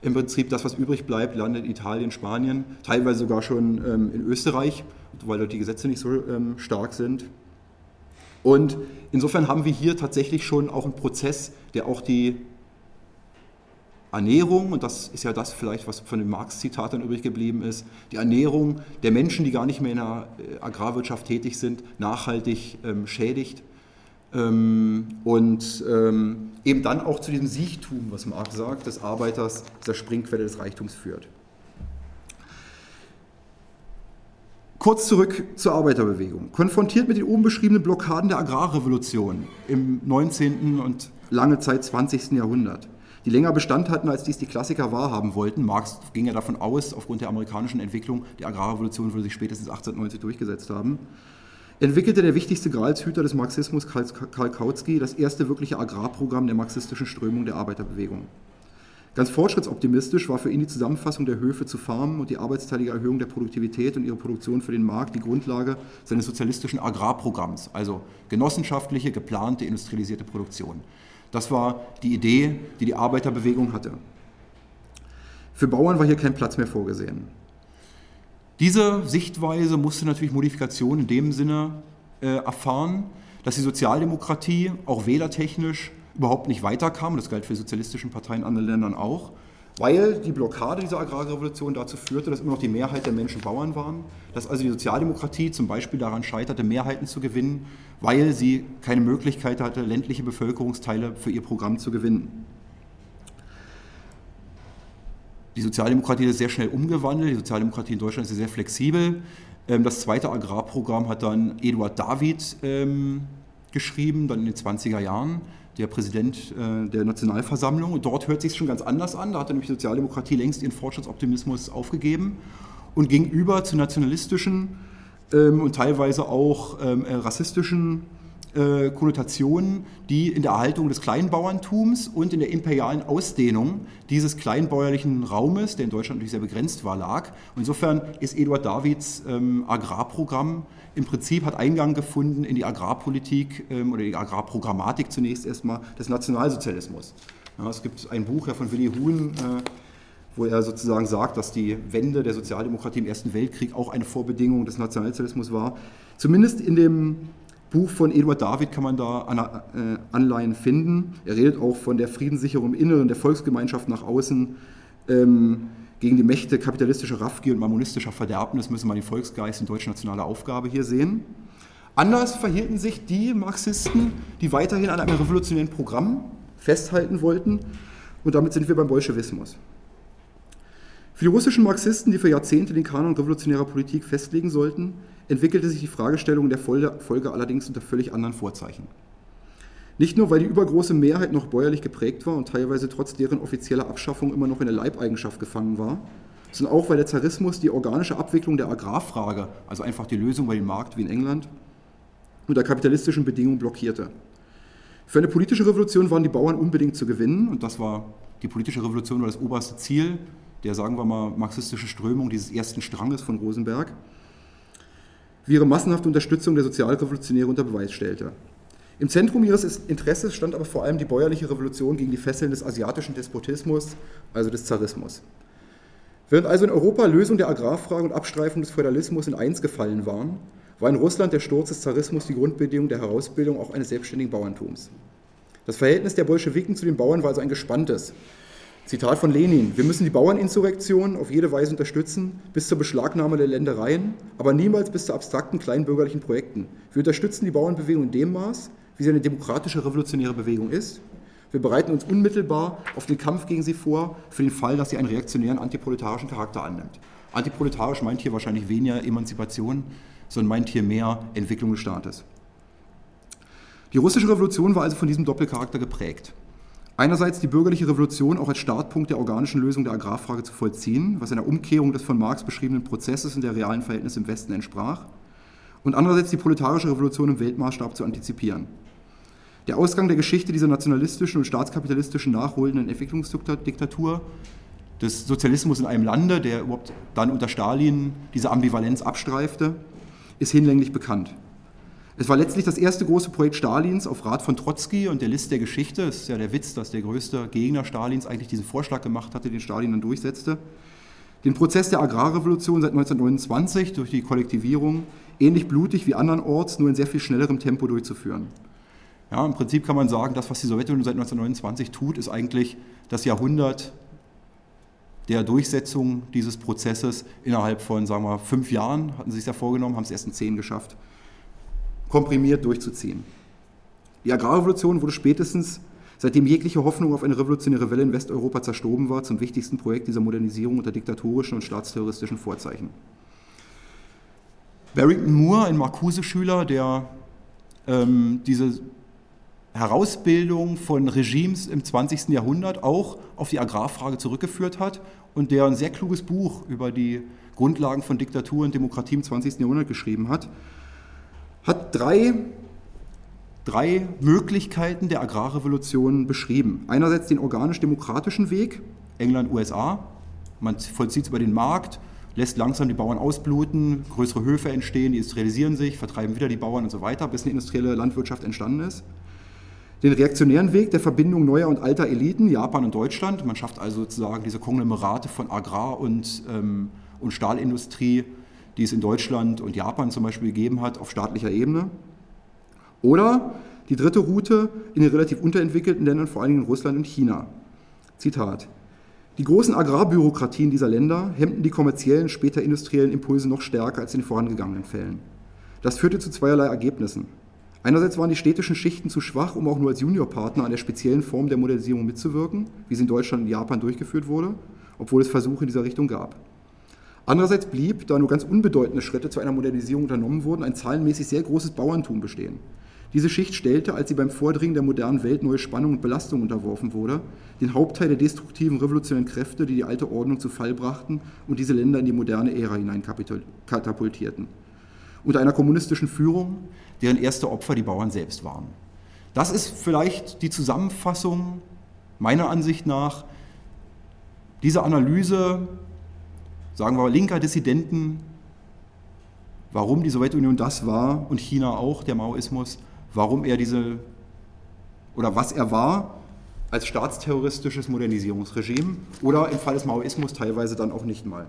Im Prinzip das, was übrig bleibt, landet in Italien, Spanien, teilweise sogar schon ähm, in Österreich, weil dort die Gesetze nicht so ähm, stark sind. Und insofern haben wir hier tatsächlich schon auch einen Prozess, der auch die Ernährung, und das ist ja das vielleicht, was von dem Marx-Zitat dann übrig geblieben ist, die Ernährung der Menschen, die gar nicht mehr in der äh, Agrarwirtschaft tätig sind, nachhaltig ähm, schädigt. Ähm, und ähm, eben dann auch zu diesem Siechtum, was Marx sagt, des Arbeiters, dieser Springquelle des Reichtums führt. Kurz zurück zur Arbeiterbewegung. Konfrontiert mit den oben beschriebenen Blockaden der Agrarrevolution im 19. und lange Zeit 20. Jahrhundert die länger Bestand hatten, als dies die Klassiker wahrhaben wollten. Marx ging ja davon aus, aufgrund der amerikanischen Entwicklung, die Agrarrevolution würde sich spätestens 1890 durchgesetzt haben, entwickelte der wichtigste Gralshüter des Marxismus, Karl Kautsky, das erste wirkliche Agrarprogramm der marxistischen Strömung der Arbeiterbewegung. Ganz fortschrittsoptimistisch war für ihn die Zusammenfassung der Höfe zu Farmen und die arbeitsteilige Erhöhung der Produktivität und ihre Produktion für den Markt die Grundlage seines sozialistischen Agrarprogramms, also genossenschaftliche, geplante, industrialisierte Produktion. Das war die Idee, die die Arbeiterbewegung hatte. Für Bauern war hier kein Platz mehr vorgesehen. Diese Sichtweise musste natürlich Modifikation in dem Sinne äh, erfahren, dass die Sozialdemokratie auch wählertechnisch überhaupt nicht weiterkam. Das galt für sozialistische Parteien in anderen Ländern auch weil die Blockade dieser Agrarrevolution dazu führte, dass immer noch die Mehrheit der Menschen Bauern waren, dass also die Sozialdemokratie zum Beispiel daran scheiterte, Mehrheiten zu gewinnen, weil sie keine Möglichkeit hatte, ländliche Bevölkerungsteile für ihr Programm zu gewinnen. Die Sozialdemokratie ist sehr schnell umgewandelt, die Sozialdemokratie in Deutschland ist sehr flexibel. Ähm, das zweite Agrarprogramm hat dann Eduard David ähm, geschrieben, dann in den 20er Jahren der Präsident äh, der Nationalversammlung. Und dort hört sich schon ganz anders an. Da hat nämlich die Sozialdemokratie längst ihren Fortschrittsoptimismus aufgegeben und ging über zu nationalistischen ähm, und teilweise auch ähm, äh, rassistischen äh, Konnotationen, die in der Erhaltung des Kleinbauerntums und in der imperialen Ausdehnung dieses kleinbäuerlichen Raumes, der in Deutschland natürlich sehr begrenzt war, lag. Und insofern ist Eduard Davids ähm, Agrarprogramm im Prinzip hat Eingang gefunden in die Agrarpolitik ähm, oder die Agrarprogrammatik zunächst erstmal des Nationalsozialismus. Ja, es gibt ein Buch ja, von Willy Huhn, äh, wo er sozusagen sagt, dass die Wende der Sozialdemokratie im Ersten Weltkrieg auch eine Vorbedingung des Nationalsozialismus war. Zumindest in dem Buch von Eduard David kann man da äh, Anleihen finden. Er redet auch von der Friedenssicherung im Inneren der Volksgemeinschaft nach außen. Ähm, gegen die Mächte kapitalistischer Raffgier und mammonistischer Verderbnis müssen wir den Volksgeist, die deutsch-nationale Aufgabe hier sehen. Anders verhielten sich die Marxisten, die weiterhin an einem revolutionären Programm festhalten wollten. Und damit sind wir beim Bolschewismus. Für die russischen Marxisten, die für Jahrzehnte den Kanon revolutionärer Politik festlegen sollten, entwickelte sich die Fragestellung der Folge allerdings unter völlig anderen Vorzeichen. Nicht nur, weil die übergroße Mehrheit noch bäuerlich geprägt war und teilweise trotz deren offizieller Abschaffung immer noch in der Leibeigenschaft gefangen war, sondern auch, weil der Zarismus die organische Abwicklung der Agrarfrage, also einfach die Lösung bei dem Markt wie in England, unter kapitalistischen Bedingungen blockierte. Für eine politische Revolution waren die Bauern unbedingt zu gewinnen und das war die politische Revolution war das oberste Ziel der, sagen wir mal, marxistische Strömung dieses ersten Stranges von Rosenberg, wie ihre massenhafte Unterstützung der Sozialrevolutionäre unter Beweis stellte. Im Zentrum ihres Interesses stand aber vor allem die bäuerliche Revolution gegen die Fesseln des asiatischen Despotismus, also des Zarismus. Während also in Europa Lösung der Agrarfrage und Abstreifung des Feudalismus in eins gefallen waren, war in Russland der Sturz des Zarismus die Grundbedingung der Herausbildung auch eines selbstständigen Bauerntums. Das Verhältnis der Bolschewiken zu den Bauern war also ein gespanntes. Zitat von Lenin: Wir müssen die Bauerninsurrektion auf jede Weise unterstützen, bis zur Beschlagnahme der Ländereien, aber niemals bis zu abstrakten kleinbürgerlichen Projekten. Wir unterstützen die Bauernbewegung in dem Maß, wie sie eine demokratische revolutionäre Bewegung ist. Wir bereiten uns unmittelbar auf den Kampf gegen sie vor, für den Fall, dass sie einen reaktionären antiproletarischen Charakter annimmt. Antiproletarisch meint hier wahrscheinlich weniger Emanzipation, sondern meint hier mehr Entwicklung des Staates. Die russische Revolution war also von diesem Doppelcharakter geprägt. Einerseits die bürgerliche Revolution auch als Startpunkt der organischen Lösung der Agrarfrage zu vollziehen, was einer Umkehrung des von Marx beschriebenen Prozesses und der realen Verhältnisse im Westen entsprach, und andererseits die proletarische Revolution im Weltmaßstab zu antizipieren. Der Ausgang der Geschichte dieser nationalistischen und staatskapitalistischen nachholenden Entwicklungsdiktatur des Sozialismus in einem Lande, der überhaupt dann unter Stalin diese Ambivalenz abstreifte, ist hinlänglich bekannt. Es war letztlich das erste große Projekt Stalins auf Rat von Trotzki und der List der Geschichte. Es ist ja der Witz, dass der größte Gegner Stalins eigentlich diesen Vorschlag gemacht hatte, den Stalin dann durchsetzte. Den Prozess der Agrarrevolution seit 1929 durch die Kollektivierung ähnlich blutig wie andernorts, nur in sehr viel schnellerem Tempo durchzuführen. Ja, Im Prinzip kann man sagen, das, was die Sowjetunion seit 1929 tut, ist eigentlich das Jahrhundert der Durchsetzung dieses Prozesses innerhalb von, sagen wir, fünf Jahren, hatten sie sich ja vorgenommen, haben es erst in zehn geschafft, komprimiert durchzuziehen. Die Agrarrevolution wurde spätestens, seitdem jegliche Hoffnung auf eine revolutionäre Welle in Westeuropa zerstoben war, zum wichtigsten Projekt dieser Modernisierung unter diktatorischen und staatsterroristischen Vorzeichen. Barrington Moore, ein Marcuse-Schüler, der ähm, diese Herausbildung von Regimes im 20. Jahrhundert auch auf die Agrarfrage zurückgeführt hat und der ein sehr kluges Buch über die Grundlagen von Diktatur und Demokratie im 20. Jahrhundert geschrieben hat, hat drei, drei Möglichkeiten der Agrarrevolution beschrieben. Einerseits den organisch-demokratischen Weg, England, USA, man vollzieht es über den Markt, lässt langsam die Bauern ausbluten, größere Höfe entstehen, die industrialisieren sich, vertreiben wieder die Bauern und so weiter, bis eine industrielle Landwirtschaft entstanden ist. Den reaktionären Weg der Verbindung neuer und alter Eliten, Japan und Deutschland. Man schafft also sozusagen diese Konglomerate von Agrar- und, ähm, und Stahlindustrie, die es in Deutschland und Japan zum Beispiel gegeben hat, auf staatlicher Ebene. Oder die dritte Route in den relativ unterentwickelten Ländern, vor allem in Russland und China. Zitat. Die großen Agrarbürokratien dieser Länder hemmten die kommerziellen, später industriellen Impulse noch stärker als in den vorangegangenen Fällen. Das führte zu zweierlei Ergebnissen. Einerseits waren die städtischen Schichten zu schwach, um auch nur als Juniorpartner an der speziellen Form der Modernisierung mitzuwirken, wie sie in Deutschland und Japan durchgeführt wurde, obwohl es Versuche in dieser Richtung gab. Andererseits blieb, da nur ganz unbedeutende Schritte zu einer Modernisierung unternommen wurden, ein zahlenmäßig sehr großes Bauerntum bestehen. Diese Schicht stellte, als sie beim Vordringen der modernen Welt neue Spannungen und Belastungen unterworfen wurde, den Hauptteil der destruktiven revolutionären Kräfte, die die alte Ordnung zu Fall brachten und diese Länder in die moderne Ära hinein katapultierten. Unter einer kommunistischen Führung, deren erste Opfer die Bauern selbst waren. Das ist vielleicht die Zusammenfassung meiner Ansicht nach dieser Analyse, sagen wir linker Dissidenten, warum die Sowjetunion das war und China auch, der Maoismus, warum er diese oder was er war als staatsterroristisches Modernisierungsregime oder im Fall des Maoismus teilweise dann auch nicht mal.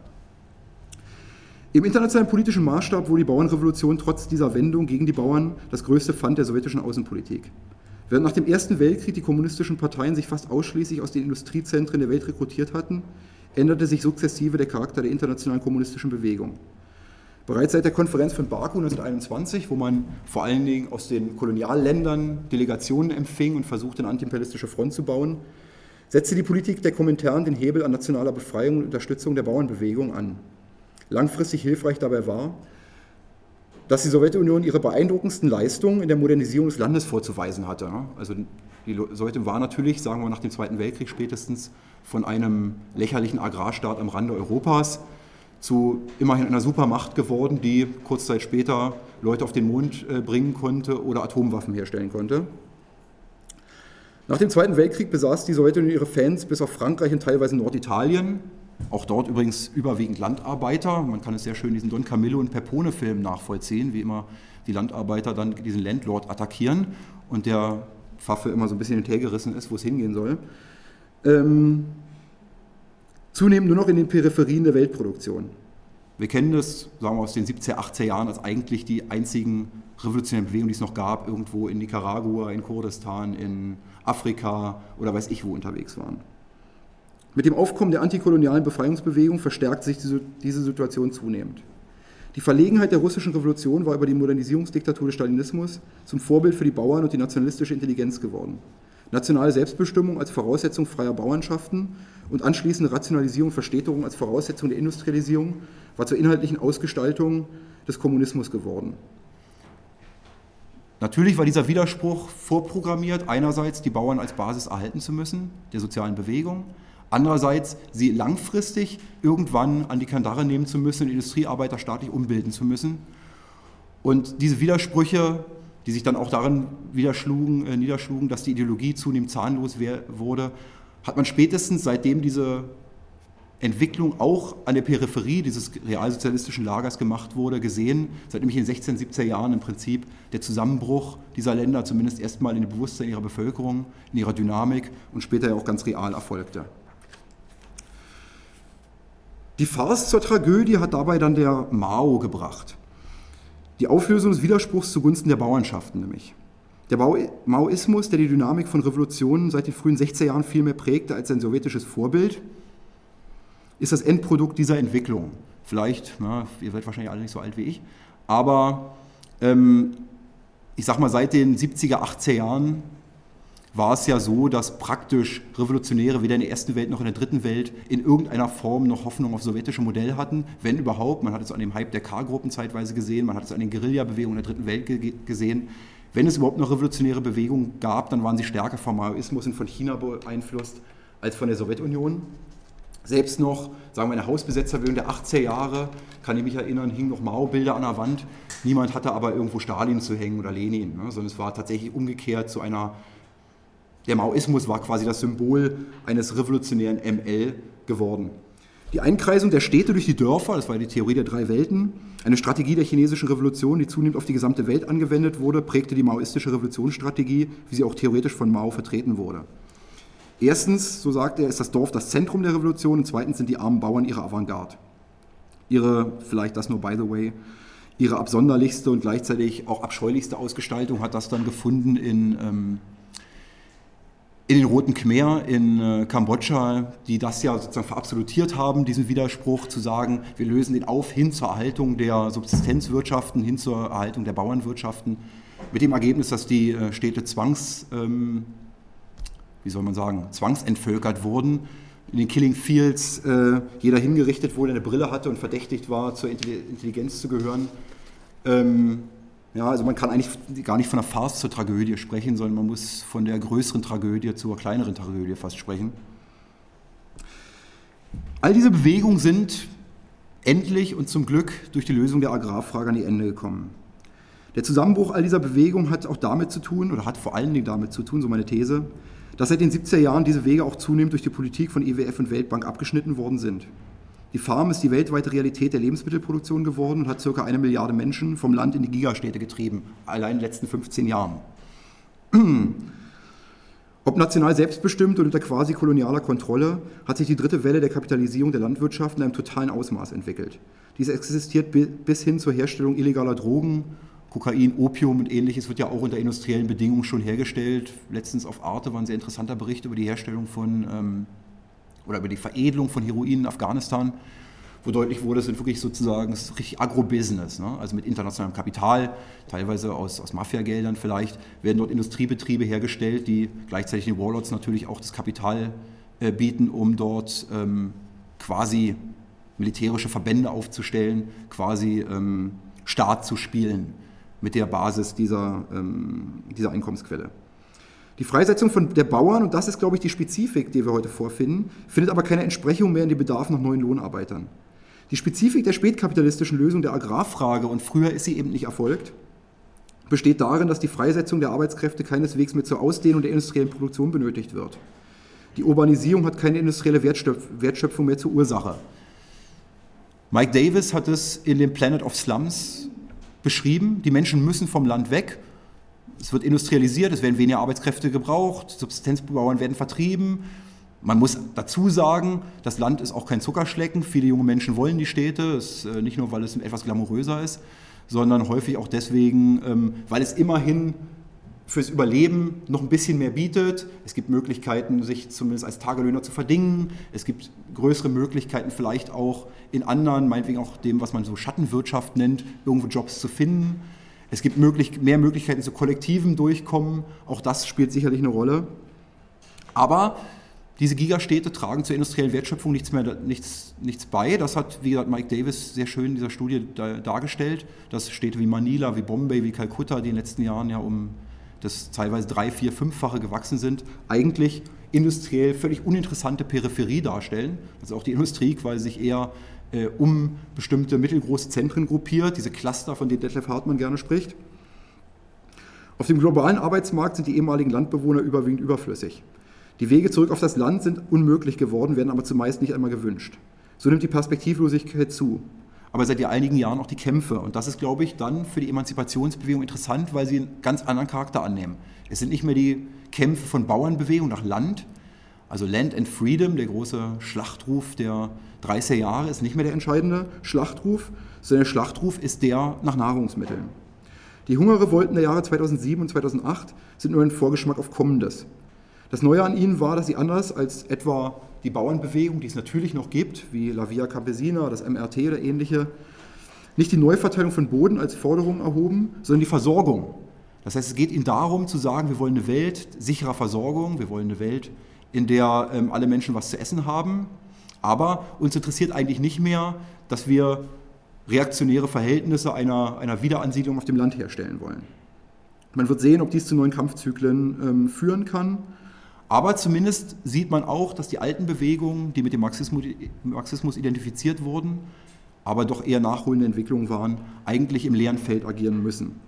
Im internationalen politischen Maßstab wurde die Bauernrevolution trotz dieser Wendung gegen die Bauern das größte Pfand der sowjetischen Außenpolitik. Während nach dem Ersten Weltkrieg die kommunistischen Parteien sich fast ausschließlich aus den Industriezentren der Welt rekrutiert hatten, änderte sich sukzessive der Charakter der internationalen kommunistischen Bewegung. Bereits seit der Konferenz von Baku 1921, wo man vor allen Dingen aus den Kolonialländern Delegationen empfing und versuchte, eine antiimperialistische Front zu bauen, setzte die Politik der Kommentaren den Hebel an nationaler Befreiung und Unterstützung der Bauernbewegung an. Langfristig hilfreich dabei war, dass die Sowjetunion ihre beeindruckendsten Leistungen in der Modernisierung des Landes vorzuweisen hatte. Also die Sowjetunion war natürlich, sagen wir nach dem Zweiten Weltkrieg spätestens, von einem lächerlichen Agrarstaat am Rande Europas zu immerhin einer Supermacht geworden, die kurz Zeit später Leute auf den Mond äh, bringen konnte oder Atomwaffen herstellen konnte. Nach dem Zweiten Weltkrieg besaß die Sowjetunion ihre Fans bis auf Frankreich und teilweise Norditalien. Auch dort übrigens überwiegend Landarbeiter. Man kann es sehr schön in diesen Don Camillo und Pepone-Filmen nachvollziehen, wie immer die Landarbeiter dann diesen Landlord attackieren und der Pfaffe immer so ein bisschen hinterhergerissen ist, wo es hingehen soll. Ähm, zunehmend nur noch in den Peripherien der Weltproduktion. Wir kennen das, sagen wir aus den 70er, 80er Jahren als eigentlich die einzigen revolutionären Bewegungen, die es noch gab, irgendwo in Nicaragua, in Kurdistan, in Afrika oder weiß ich wo unterwegs waren. Mit dem Aufkommen der antikolonialen Befreiungsbewegung verstärkt sich diese Situation zunehmend. Die Verlegenheit der russischen Revolution war über die Modernisierungsdiktatur des Stalinismus zum Vorbild für die Bauern und die nationalistische Intelligenz geworden. Nationale Selbstbestimmung als Voraussetzung freier Bauernschaften und anschließende Rationalisierung und Verstädterung als Voraussetzung der Industrialisierung war zur inhaltlichen Ausgestaltung des Kommunismus geworden. Natürlich war dieser Widerspruch vorprogrammiert, einerseits die Bauern als Basis erhalten zu müssen, der sozialen Bewegung, andererseits sie langfristig irgendwann an die Kandare nehmen zu müssen und Industriearbeiter staatlich umbilden zu müssen. Und diese Widersprüche die sich dann auch darin niederschlugen, äh, niederschlugen dass die Ideologie zunehmend zahnlos wurde, hat man spätestens seitdem diese Entwicklung auch an der Peripherie dieses realsozialistischen Lagers gemacht wurde, gesehen, seit nämlich in den 16, 17er Jahren im Prinzip der Zusammenbruch dieser Länder zumindest erstmal in dem Bewusstsein ihrer Bevölkerung, in ihrer Dynamik und später ja auch ganz real erfolgte. Die Farce zur Tragödie hat dabei dann der Mao gebracht. Die Auflösung des Widerspruchs zugunsten der Bauernschaften nämlich. Der Maoismus, der die Dynamik von Revolutionen seit den frühen 60er Jahren viel mehr prägte als sein sowjetisches Vorbild, ist das Endprodukt dieser Entwicklung. Vielleicht, na, ihr werdet wahrscheinlich alle nicht so alt wie ich, aber ähm, ich sag mal, seit den 70er, 80er Jahren war es ja so, dass praktisch Revolutionäre weder in der ersten Welt noch in der dritten Welt in irgendeiner Form noch Hoffnung auf sowjetische Modell hatten, wenn überhaupt. Man hat es an dem Hype der K-Gruppen zeitweise gesehen, man hat es an den Guerilla-Bewegungen der dritten Welt gesehen. Wenn es überhaupt noch revolutionäre Bewegungen gab, dann waren sie stärker vom Maoismus und von China beeinflusst als von der Sowjetunion. Selbst noch, sagen wir, eine Hausbesetzerbewegung der 80er Jahre, kann ich mich erinnern, hingen noch Mao-Bilder an der Wand. Niemand hatte aber irgendwo Stalin zu hängen oder Lenin, ne? sondern es war tatsächlich umgekehrt zu einer der Maoismus war quasi das Symbol eines revolutionären ML geworden. Die Einkreisung der Städte durch die Dörfer, das war die Theorie der drei Welten, eine Strategie der chinesischen Revolution, die zunehmend auf die gesamte Welt angewendet wurde, prägte die maoistische Revolutionsstrategie, wie sie auch theoretisch von Mao vertreten wurde. Erstens, so sagt er, ist das Dorf das Zentrum der Revolution und zweitens sind die armen Bauern ihre Avantgarde. Ihre, vielleicht das nur by the way, ihre absonderlichste und gleichzeitig auch abscheulichste Ausgestaltung hat das dann gefunden in ähm, in den Roten Khmer in äh, Kambodscha, die das ja sozusagen verabsolutiert haben, diesen Widerspruch zu sagen, wir lösen den auf hin zur Erhaltung der Subsistenzwirtschaften, hin zur Erhaltung der Bauernwirtschaften, mit dem Ergebnis, dass die äh, Städte zwangs, ähm, wie soll man sagen, zwangsentvölkert wurden, in den Killing Fields äh, jeder hingerichtet wurde, eine Brille hatte und verdächtigt war, zur Intelligenz zu gehören. Ähm, ja, also man kann eigentlich gar nicht von einer Farce zur Tragödie sprechen, sondern man muss von der größeren Tragödie zur kleineren Tragödie fast sprechen. All diese Bewegungen sind endlich und zum Glück durch die Lösung der Agrarfrage an die Ende gekommen. Der Zusammenbruch all dieser Bewegungen hat auch damit zu tun, oder hat vor allen Dingen damit zu tun, so meine These, dass seit den 70er Jahren diese Wege auch zunehmend durch die Politik von IWF und Weltbank abgeschnitten worden sind. Die Farm ist die weltweite Realität der Lebensmittelproduktion geworden und hat circa eine Milliarde Menschen vom Land in die Gigastädte getrieben, allein in den letzten 15 Jahren. Ob national selbstbestimmt und unter quasi kolonialer Kontrolle, hat sich die dritte Welle der Kapitalisierung der Landwirtschaft in einem totalen Ausmaß entwickelt. Diese existiert bis hin zur Herstellung illegaler Drogen, Kokain, Opium und ähnliches wird ja auch unter industriellen Bedingungen schon hergestellt. Letztens auf Arte war ein sehr interessanter Bericht über die Herstellung von ähm, oder über die Veredelung von Heroin in Afghanistan, wo deutlich wurde, es sind wirklich sozusagen, es ist richtig Agrobusiness, ne? also mit internationalem Kapital, teilweise aus, aus Mafiageldern vielleicht, werden dort Industriebetriebe hergestellt, die gleichzeitig den Warlords natürlich auch das Kapital äh, bieten, um dort ähm, quasi militärische Verbände aufzustellen, quasi ähm, Staat zu spielen mit der Basis dieser, ähm, dieser Einkommensquelle. Die Freisetzung von der Bauern, und das ist, glaube ich, die Spezifik, die wir heute vorfinden, findet aber keine Entsprechung mehr in den Bedarf nach neuen Lohnarbeitern. Die Spezifik der spätkapitalistischen Lösung der Agrarfrage, und früher ist sie eben nicht erfolgt, besteht darin, dass die Freisetzung der Arbeitskräfte keineswegs mehr zur Ausdehnung der industriellen Produktion benötigt wird. Die Urbanisierung hat keine industrielle Wertschöpfung mehr zur Ursache. Mike Davis hat es in dem Planet of Slums beschrieben. Die Menschen müssen vom Land weg es wird industrialisiert, es werden weniger Arbeitskräfte gebraucht, Subsistenzbauern werden vertrieben. Man muss dazu sagen, das Land ist auch kein Zuckerschlecken. Viele junge Menschen wollen die Städte, ist, äh, nicht nur, weil es etwas glamouröser ist, sondern häufig auch deswegen, ähm, weil es immerhin fürs Überleben noch ein bisschen mehr bietet. Es gibt Möglichkeiten, sich zumindest als Tagelöhner zu verdingen. Es gibt größere Möglichkeiten, vielleicht auch in anderen, meinetwegen auch dem, was man so Schattenwirtschaft nennt, irgendwo Jobs zu finden. Es gibt möglich, mehr Möglichkeiten zu kollektivem Durchkommen, auch das spielt sicherlich eine Rolle. Aber diese Gigastädte tragen zur industriellen Wertschöpfung nichts mehr nichts, nichts bei. Das hat, wie gesagt, Mike Davis sehr schön in dieser Studie dargestellt, dass Städte wie Manila, wie Bombay, wie Kalkutta, die in den letzten Jahren ja um das teilweise drei, vier, fünffache gewachsen sind, eigentlich industriell völlig uninteressante Peripherie darstellen. Also auch die Industrie quasi sich eher äh, um bestimmte mittelgroße Zentren gruppiert, diese Cluster, von denen Detlef Hartmann gerne spricht. Auf dem globalen Arbeitsmarkt sind die ehemaligen Landbewohner überwiegend überflüssig. Die Wege zurück auf das Land sind unmöglich geworden, werden aber zumeist nicht einmal gewünscht. So nimmt die Perspektivlosigkeit zu. Aber seit einigen Jahren auch die Kämpfe. Und das ist, glaube ich, dann für die Emanzipationsbewegung interessant, weil sie einen ganz anderen Charakter annehmen. Es sind nicht mehr die Kämpfe von Bauernbewegung nach Land, Also Land and Freedom, der große Schlachtruf der 30er Jahre, ist nicht mehr der entscheidende Schlachtruf, sondern der Schlachtruf ist der nach Nahrungsmitteln. Die Hungerrevolten der Jahre 2007 und 2008 sind nur ein Vorgeschmack auf Kommendes. Das Neue an ihnen war, dass sie anders als etwa die Bauernbewegung, die es natürlich noch gibt, wie La Via Campesina, das MRT oder ähnliche, nicht die Neuverteilung von Boden als Forderung erhoben, sondern die Versorgung. Das heißt, es geht ihnen darum zu sagen, wir wollen eine Welt sicherer Versorgung, wir wollen eine Welt, in der ähm, alle Menschen was zu essen haben, aber uns interessiert eigentlich nicht mehr, dass wir reaktionäre Verhältnisse einer, einer Wiederansiedlung auf dem Land herstellen wollen. Man wird sehen, ob dies zu neuen Kampfzyklen ähm, führen kann. Aber zumindest sieht man auch, dass die alten Bewegungen, die mit dem Marxismus, Marxismus identifiziert wurden, aber doch eher nachholende Entwicklungen waren, eigentlich im leeren Feld agieren müssen.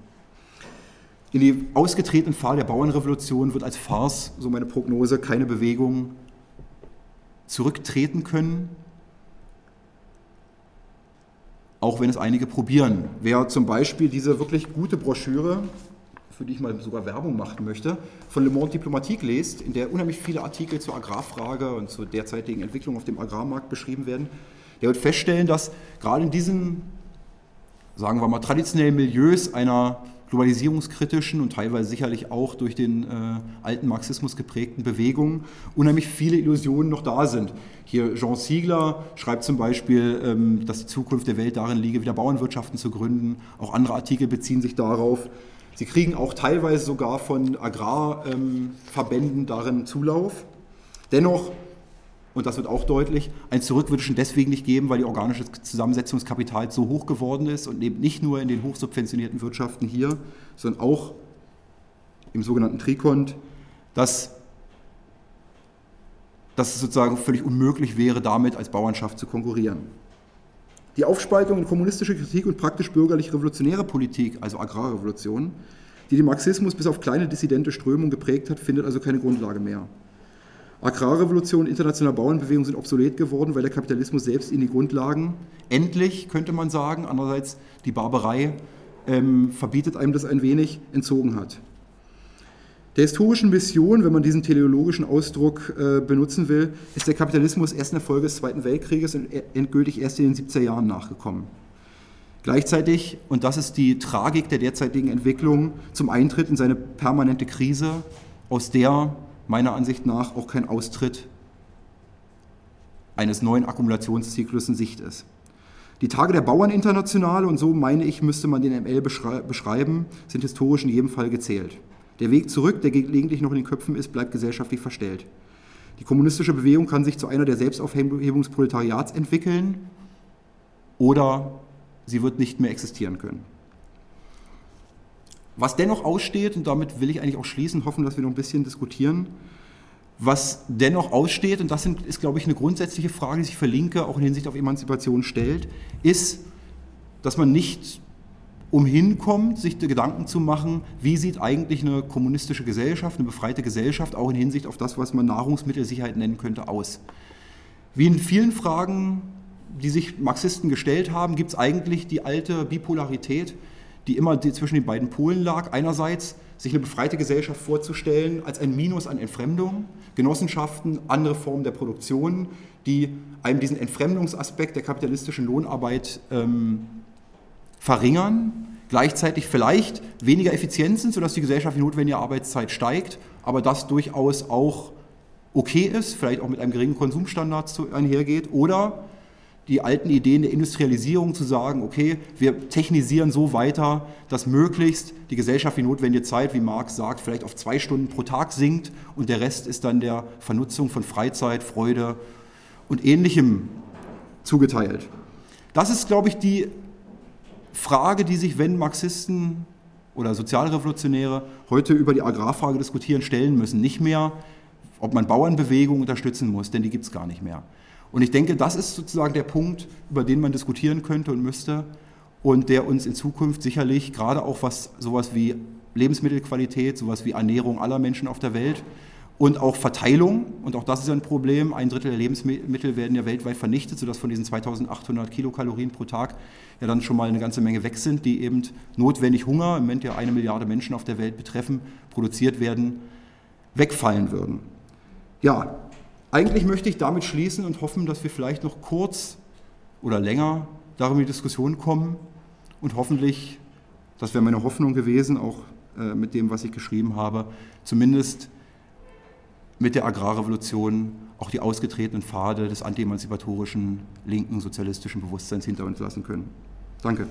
In die ausgetretenen Pfad der Bauernrevolution wird als Farce, so meine Prognose, keine Bewegung zurücktreten können, auch wenn es einige probieren. Wer zum Beispiel diese wirklich gute Broschüre, für die ich mal sogar Werbung machen möchte, von Le Monde Diplomatique liest, in der unheimlich viele Artikel zur Agrarfrage und zur derzeitigen Entwicklung auf dem Agrarmarkt beschrieben werden, der wird feststellen, dass gerade in diesen, sagen wir mal, traditionellen Milieus einer globalisierungskritischen und teilweise sicherlich auch durch den äh, alten Marxismus geprägten Bewegungen unheimlich viele Illusionen noch da sind. Hier Jean Siegler schreibt zum Beispiel, ähm, dass die Zukunft der Welt darin liege, wieder Bauernwirtschaften zu gründen. Auch andere Artikel beziehen sich darauf. Sie kriegen auch teilweise sogar von Agrarverbänden ähm, darin Zulauf. Dennoch und das wird auch deutlich, ein Zurück deswegen nicht geben, weil die organische Zusammensetzung des Kapitals so hoch geworden ist und eben nicht nur in den hochsubventionierten Wirtschaften hier, sondern auch im sogenannten Trikont, dass, dass es sozusagen völlig unmöglich wäre, damit als Bauernschaft zu konkurrieren. Die Aufspaltung in kommunistische Kritik und praktisch bürgerlich-revolutionäre Politik, also Agrarrevolution, die den Marxismus bis auf kleine dissidente Strömungen geprägt hat, findet also keine Grundlage mehr. Agrarrevolution, internationale Bauernbewegung sind obsolet geworden, weil der Kapitalismus selbst ihnen die Grundlagen, endlich könnte man sagen, andererseits die Barbarei ähm, verbietet einem das ein wenig, entzogen hat. Der historischen Mission, wenn man diesen teleologischen Ausdruck äh, benutzen will, ist der Kapitalismus erst in der Folge des Zweiten Weltkrieges und endgültig erst in den 70er Jahren nachgekommen. Gleichzeitig, und das ist die Tragik der derzeitigen Entwicklung, zum Eintritt in seine permanente Krise, aus der meiner Ansicht nach auch kein Austritt eines neuen Akkumulationszyklus in Sicht ist. Die Tage der Bauerninternationale, und so meine ich, müsste man den ML beschreiben, sind historisch in jedem Fall gezählt. Der Weg zurück, der gelegentlich noch in den Köpfen ist, bleibt gesellschaftlich verstellt. Die kommunistische Bewegung kann sich zu einer der Selbstaufhebung des Proletariats entwickeln oder sie wird nicht mehr existieren können. Was dennoch aussteht, und damit will ich eigentlich auch schließen, hoffen, dass wir noch ein bisschen diskutieren, was dennoch aussteht, und das ist, glaube ich, eine grundsätzliche Frage, die sich für Linke auch in Hinsicht auf Emanzipation stellt, ist, dass man nicht umhin kommt, sich Gedanken zu machen, wie sieht eigentlich eine kommunistische Gesellschaft, eine befreite Gesellschaft, auch in Hinsicht auf das, was man Nahrungsmittelsicherheit nennen könnte, aus. Wie in vielen Fragen, die sich Marxisten gestellt haben, gibt es eigentlich die alte Bipolarität, die immer zwischen den beiden Polen lag. Einerseits sich eine befreite Gesellschaft vorzustellen als ein Minus an Entfremdung, Genossenschaften, andere Formen der Produktion, die einem diesen Entfremdungsaspekt der kapitalistischen Lohnarbeit ähm, verringern, gleichzeitig vielleicht weniger effizient sind, sodass die Gesellschaft die notwendige Arbeitszeit steigt, aber das durchaus auch okay ist, vielleicht auch mit einem geringen Konsumstandard einhergeht, oder die alten Ideen der Industrialisierung zu sagen, okay, wir technisieren so weiter, dass möglichst die Gesellschaft die notwendige Zeit, wie Marx sagt, vielleicht auf zwei Stunden pro Tag sinkt und der Rest ist dann der Vernutzung von Freizeit, Freude und ähnlichem zugeteilt. Das ist, glaube ich, die Frage, die sich, wenn Marxisten oder Sozialrevolutionäre heute über die Agrarfrage diskutieren, stellen müssen. Nicht mehr, ob man Bauernbewegungen unterstützen muss, denn die gibt es gar nicht mehr. Und ich denke, das ist sozusagen der Punkt, über den man diskutieren könnte und müsste und der uns in Zukunft sicherlich gerade auch was sowas wie Lebensmittelqualität, sowas wie Ernährung aller Menschen auf der Welt und auch Verteilung, und auch das ist ein Problem, ein Drittel der Lebensmittel werden ja weltweit vernichtet, sodass von diesen 2800 Kilokalorien pro Tag ja dann schon mal eine ganze Menge weg sind, die eben notwendig Hunger, im Moment ja eine Milliarde Menschen auf der Welt betreffen, produziert werden, wegfallen würden. Ja, Eigentlich möchte ich damit schließen und hoffen, dass wir vielleicht noch kurz oder länger darüber in die Diskussion kommen und hoffentlich, das wäre meine Hoffnung gewesen, auch äh, mit dem, was ich geschrieben habe, zumindest mit der Agrarrevolution auch die ausgetretenen Pfade des antiemanzipatorischen linken sozialistischen Bewusstseins hinter uns lassen können. Danke.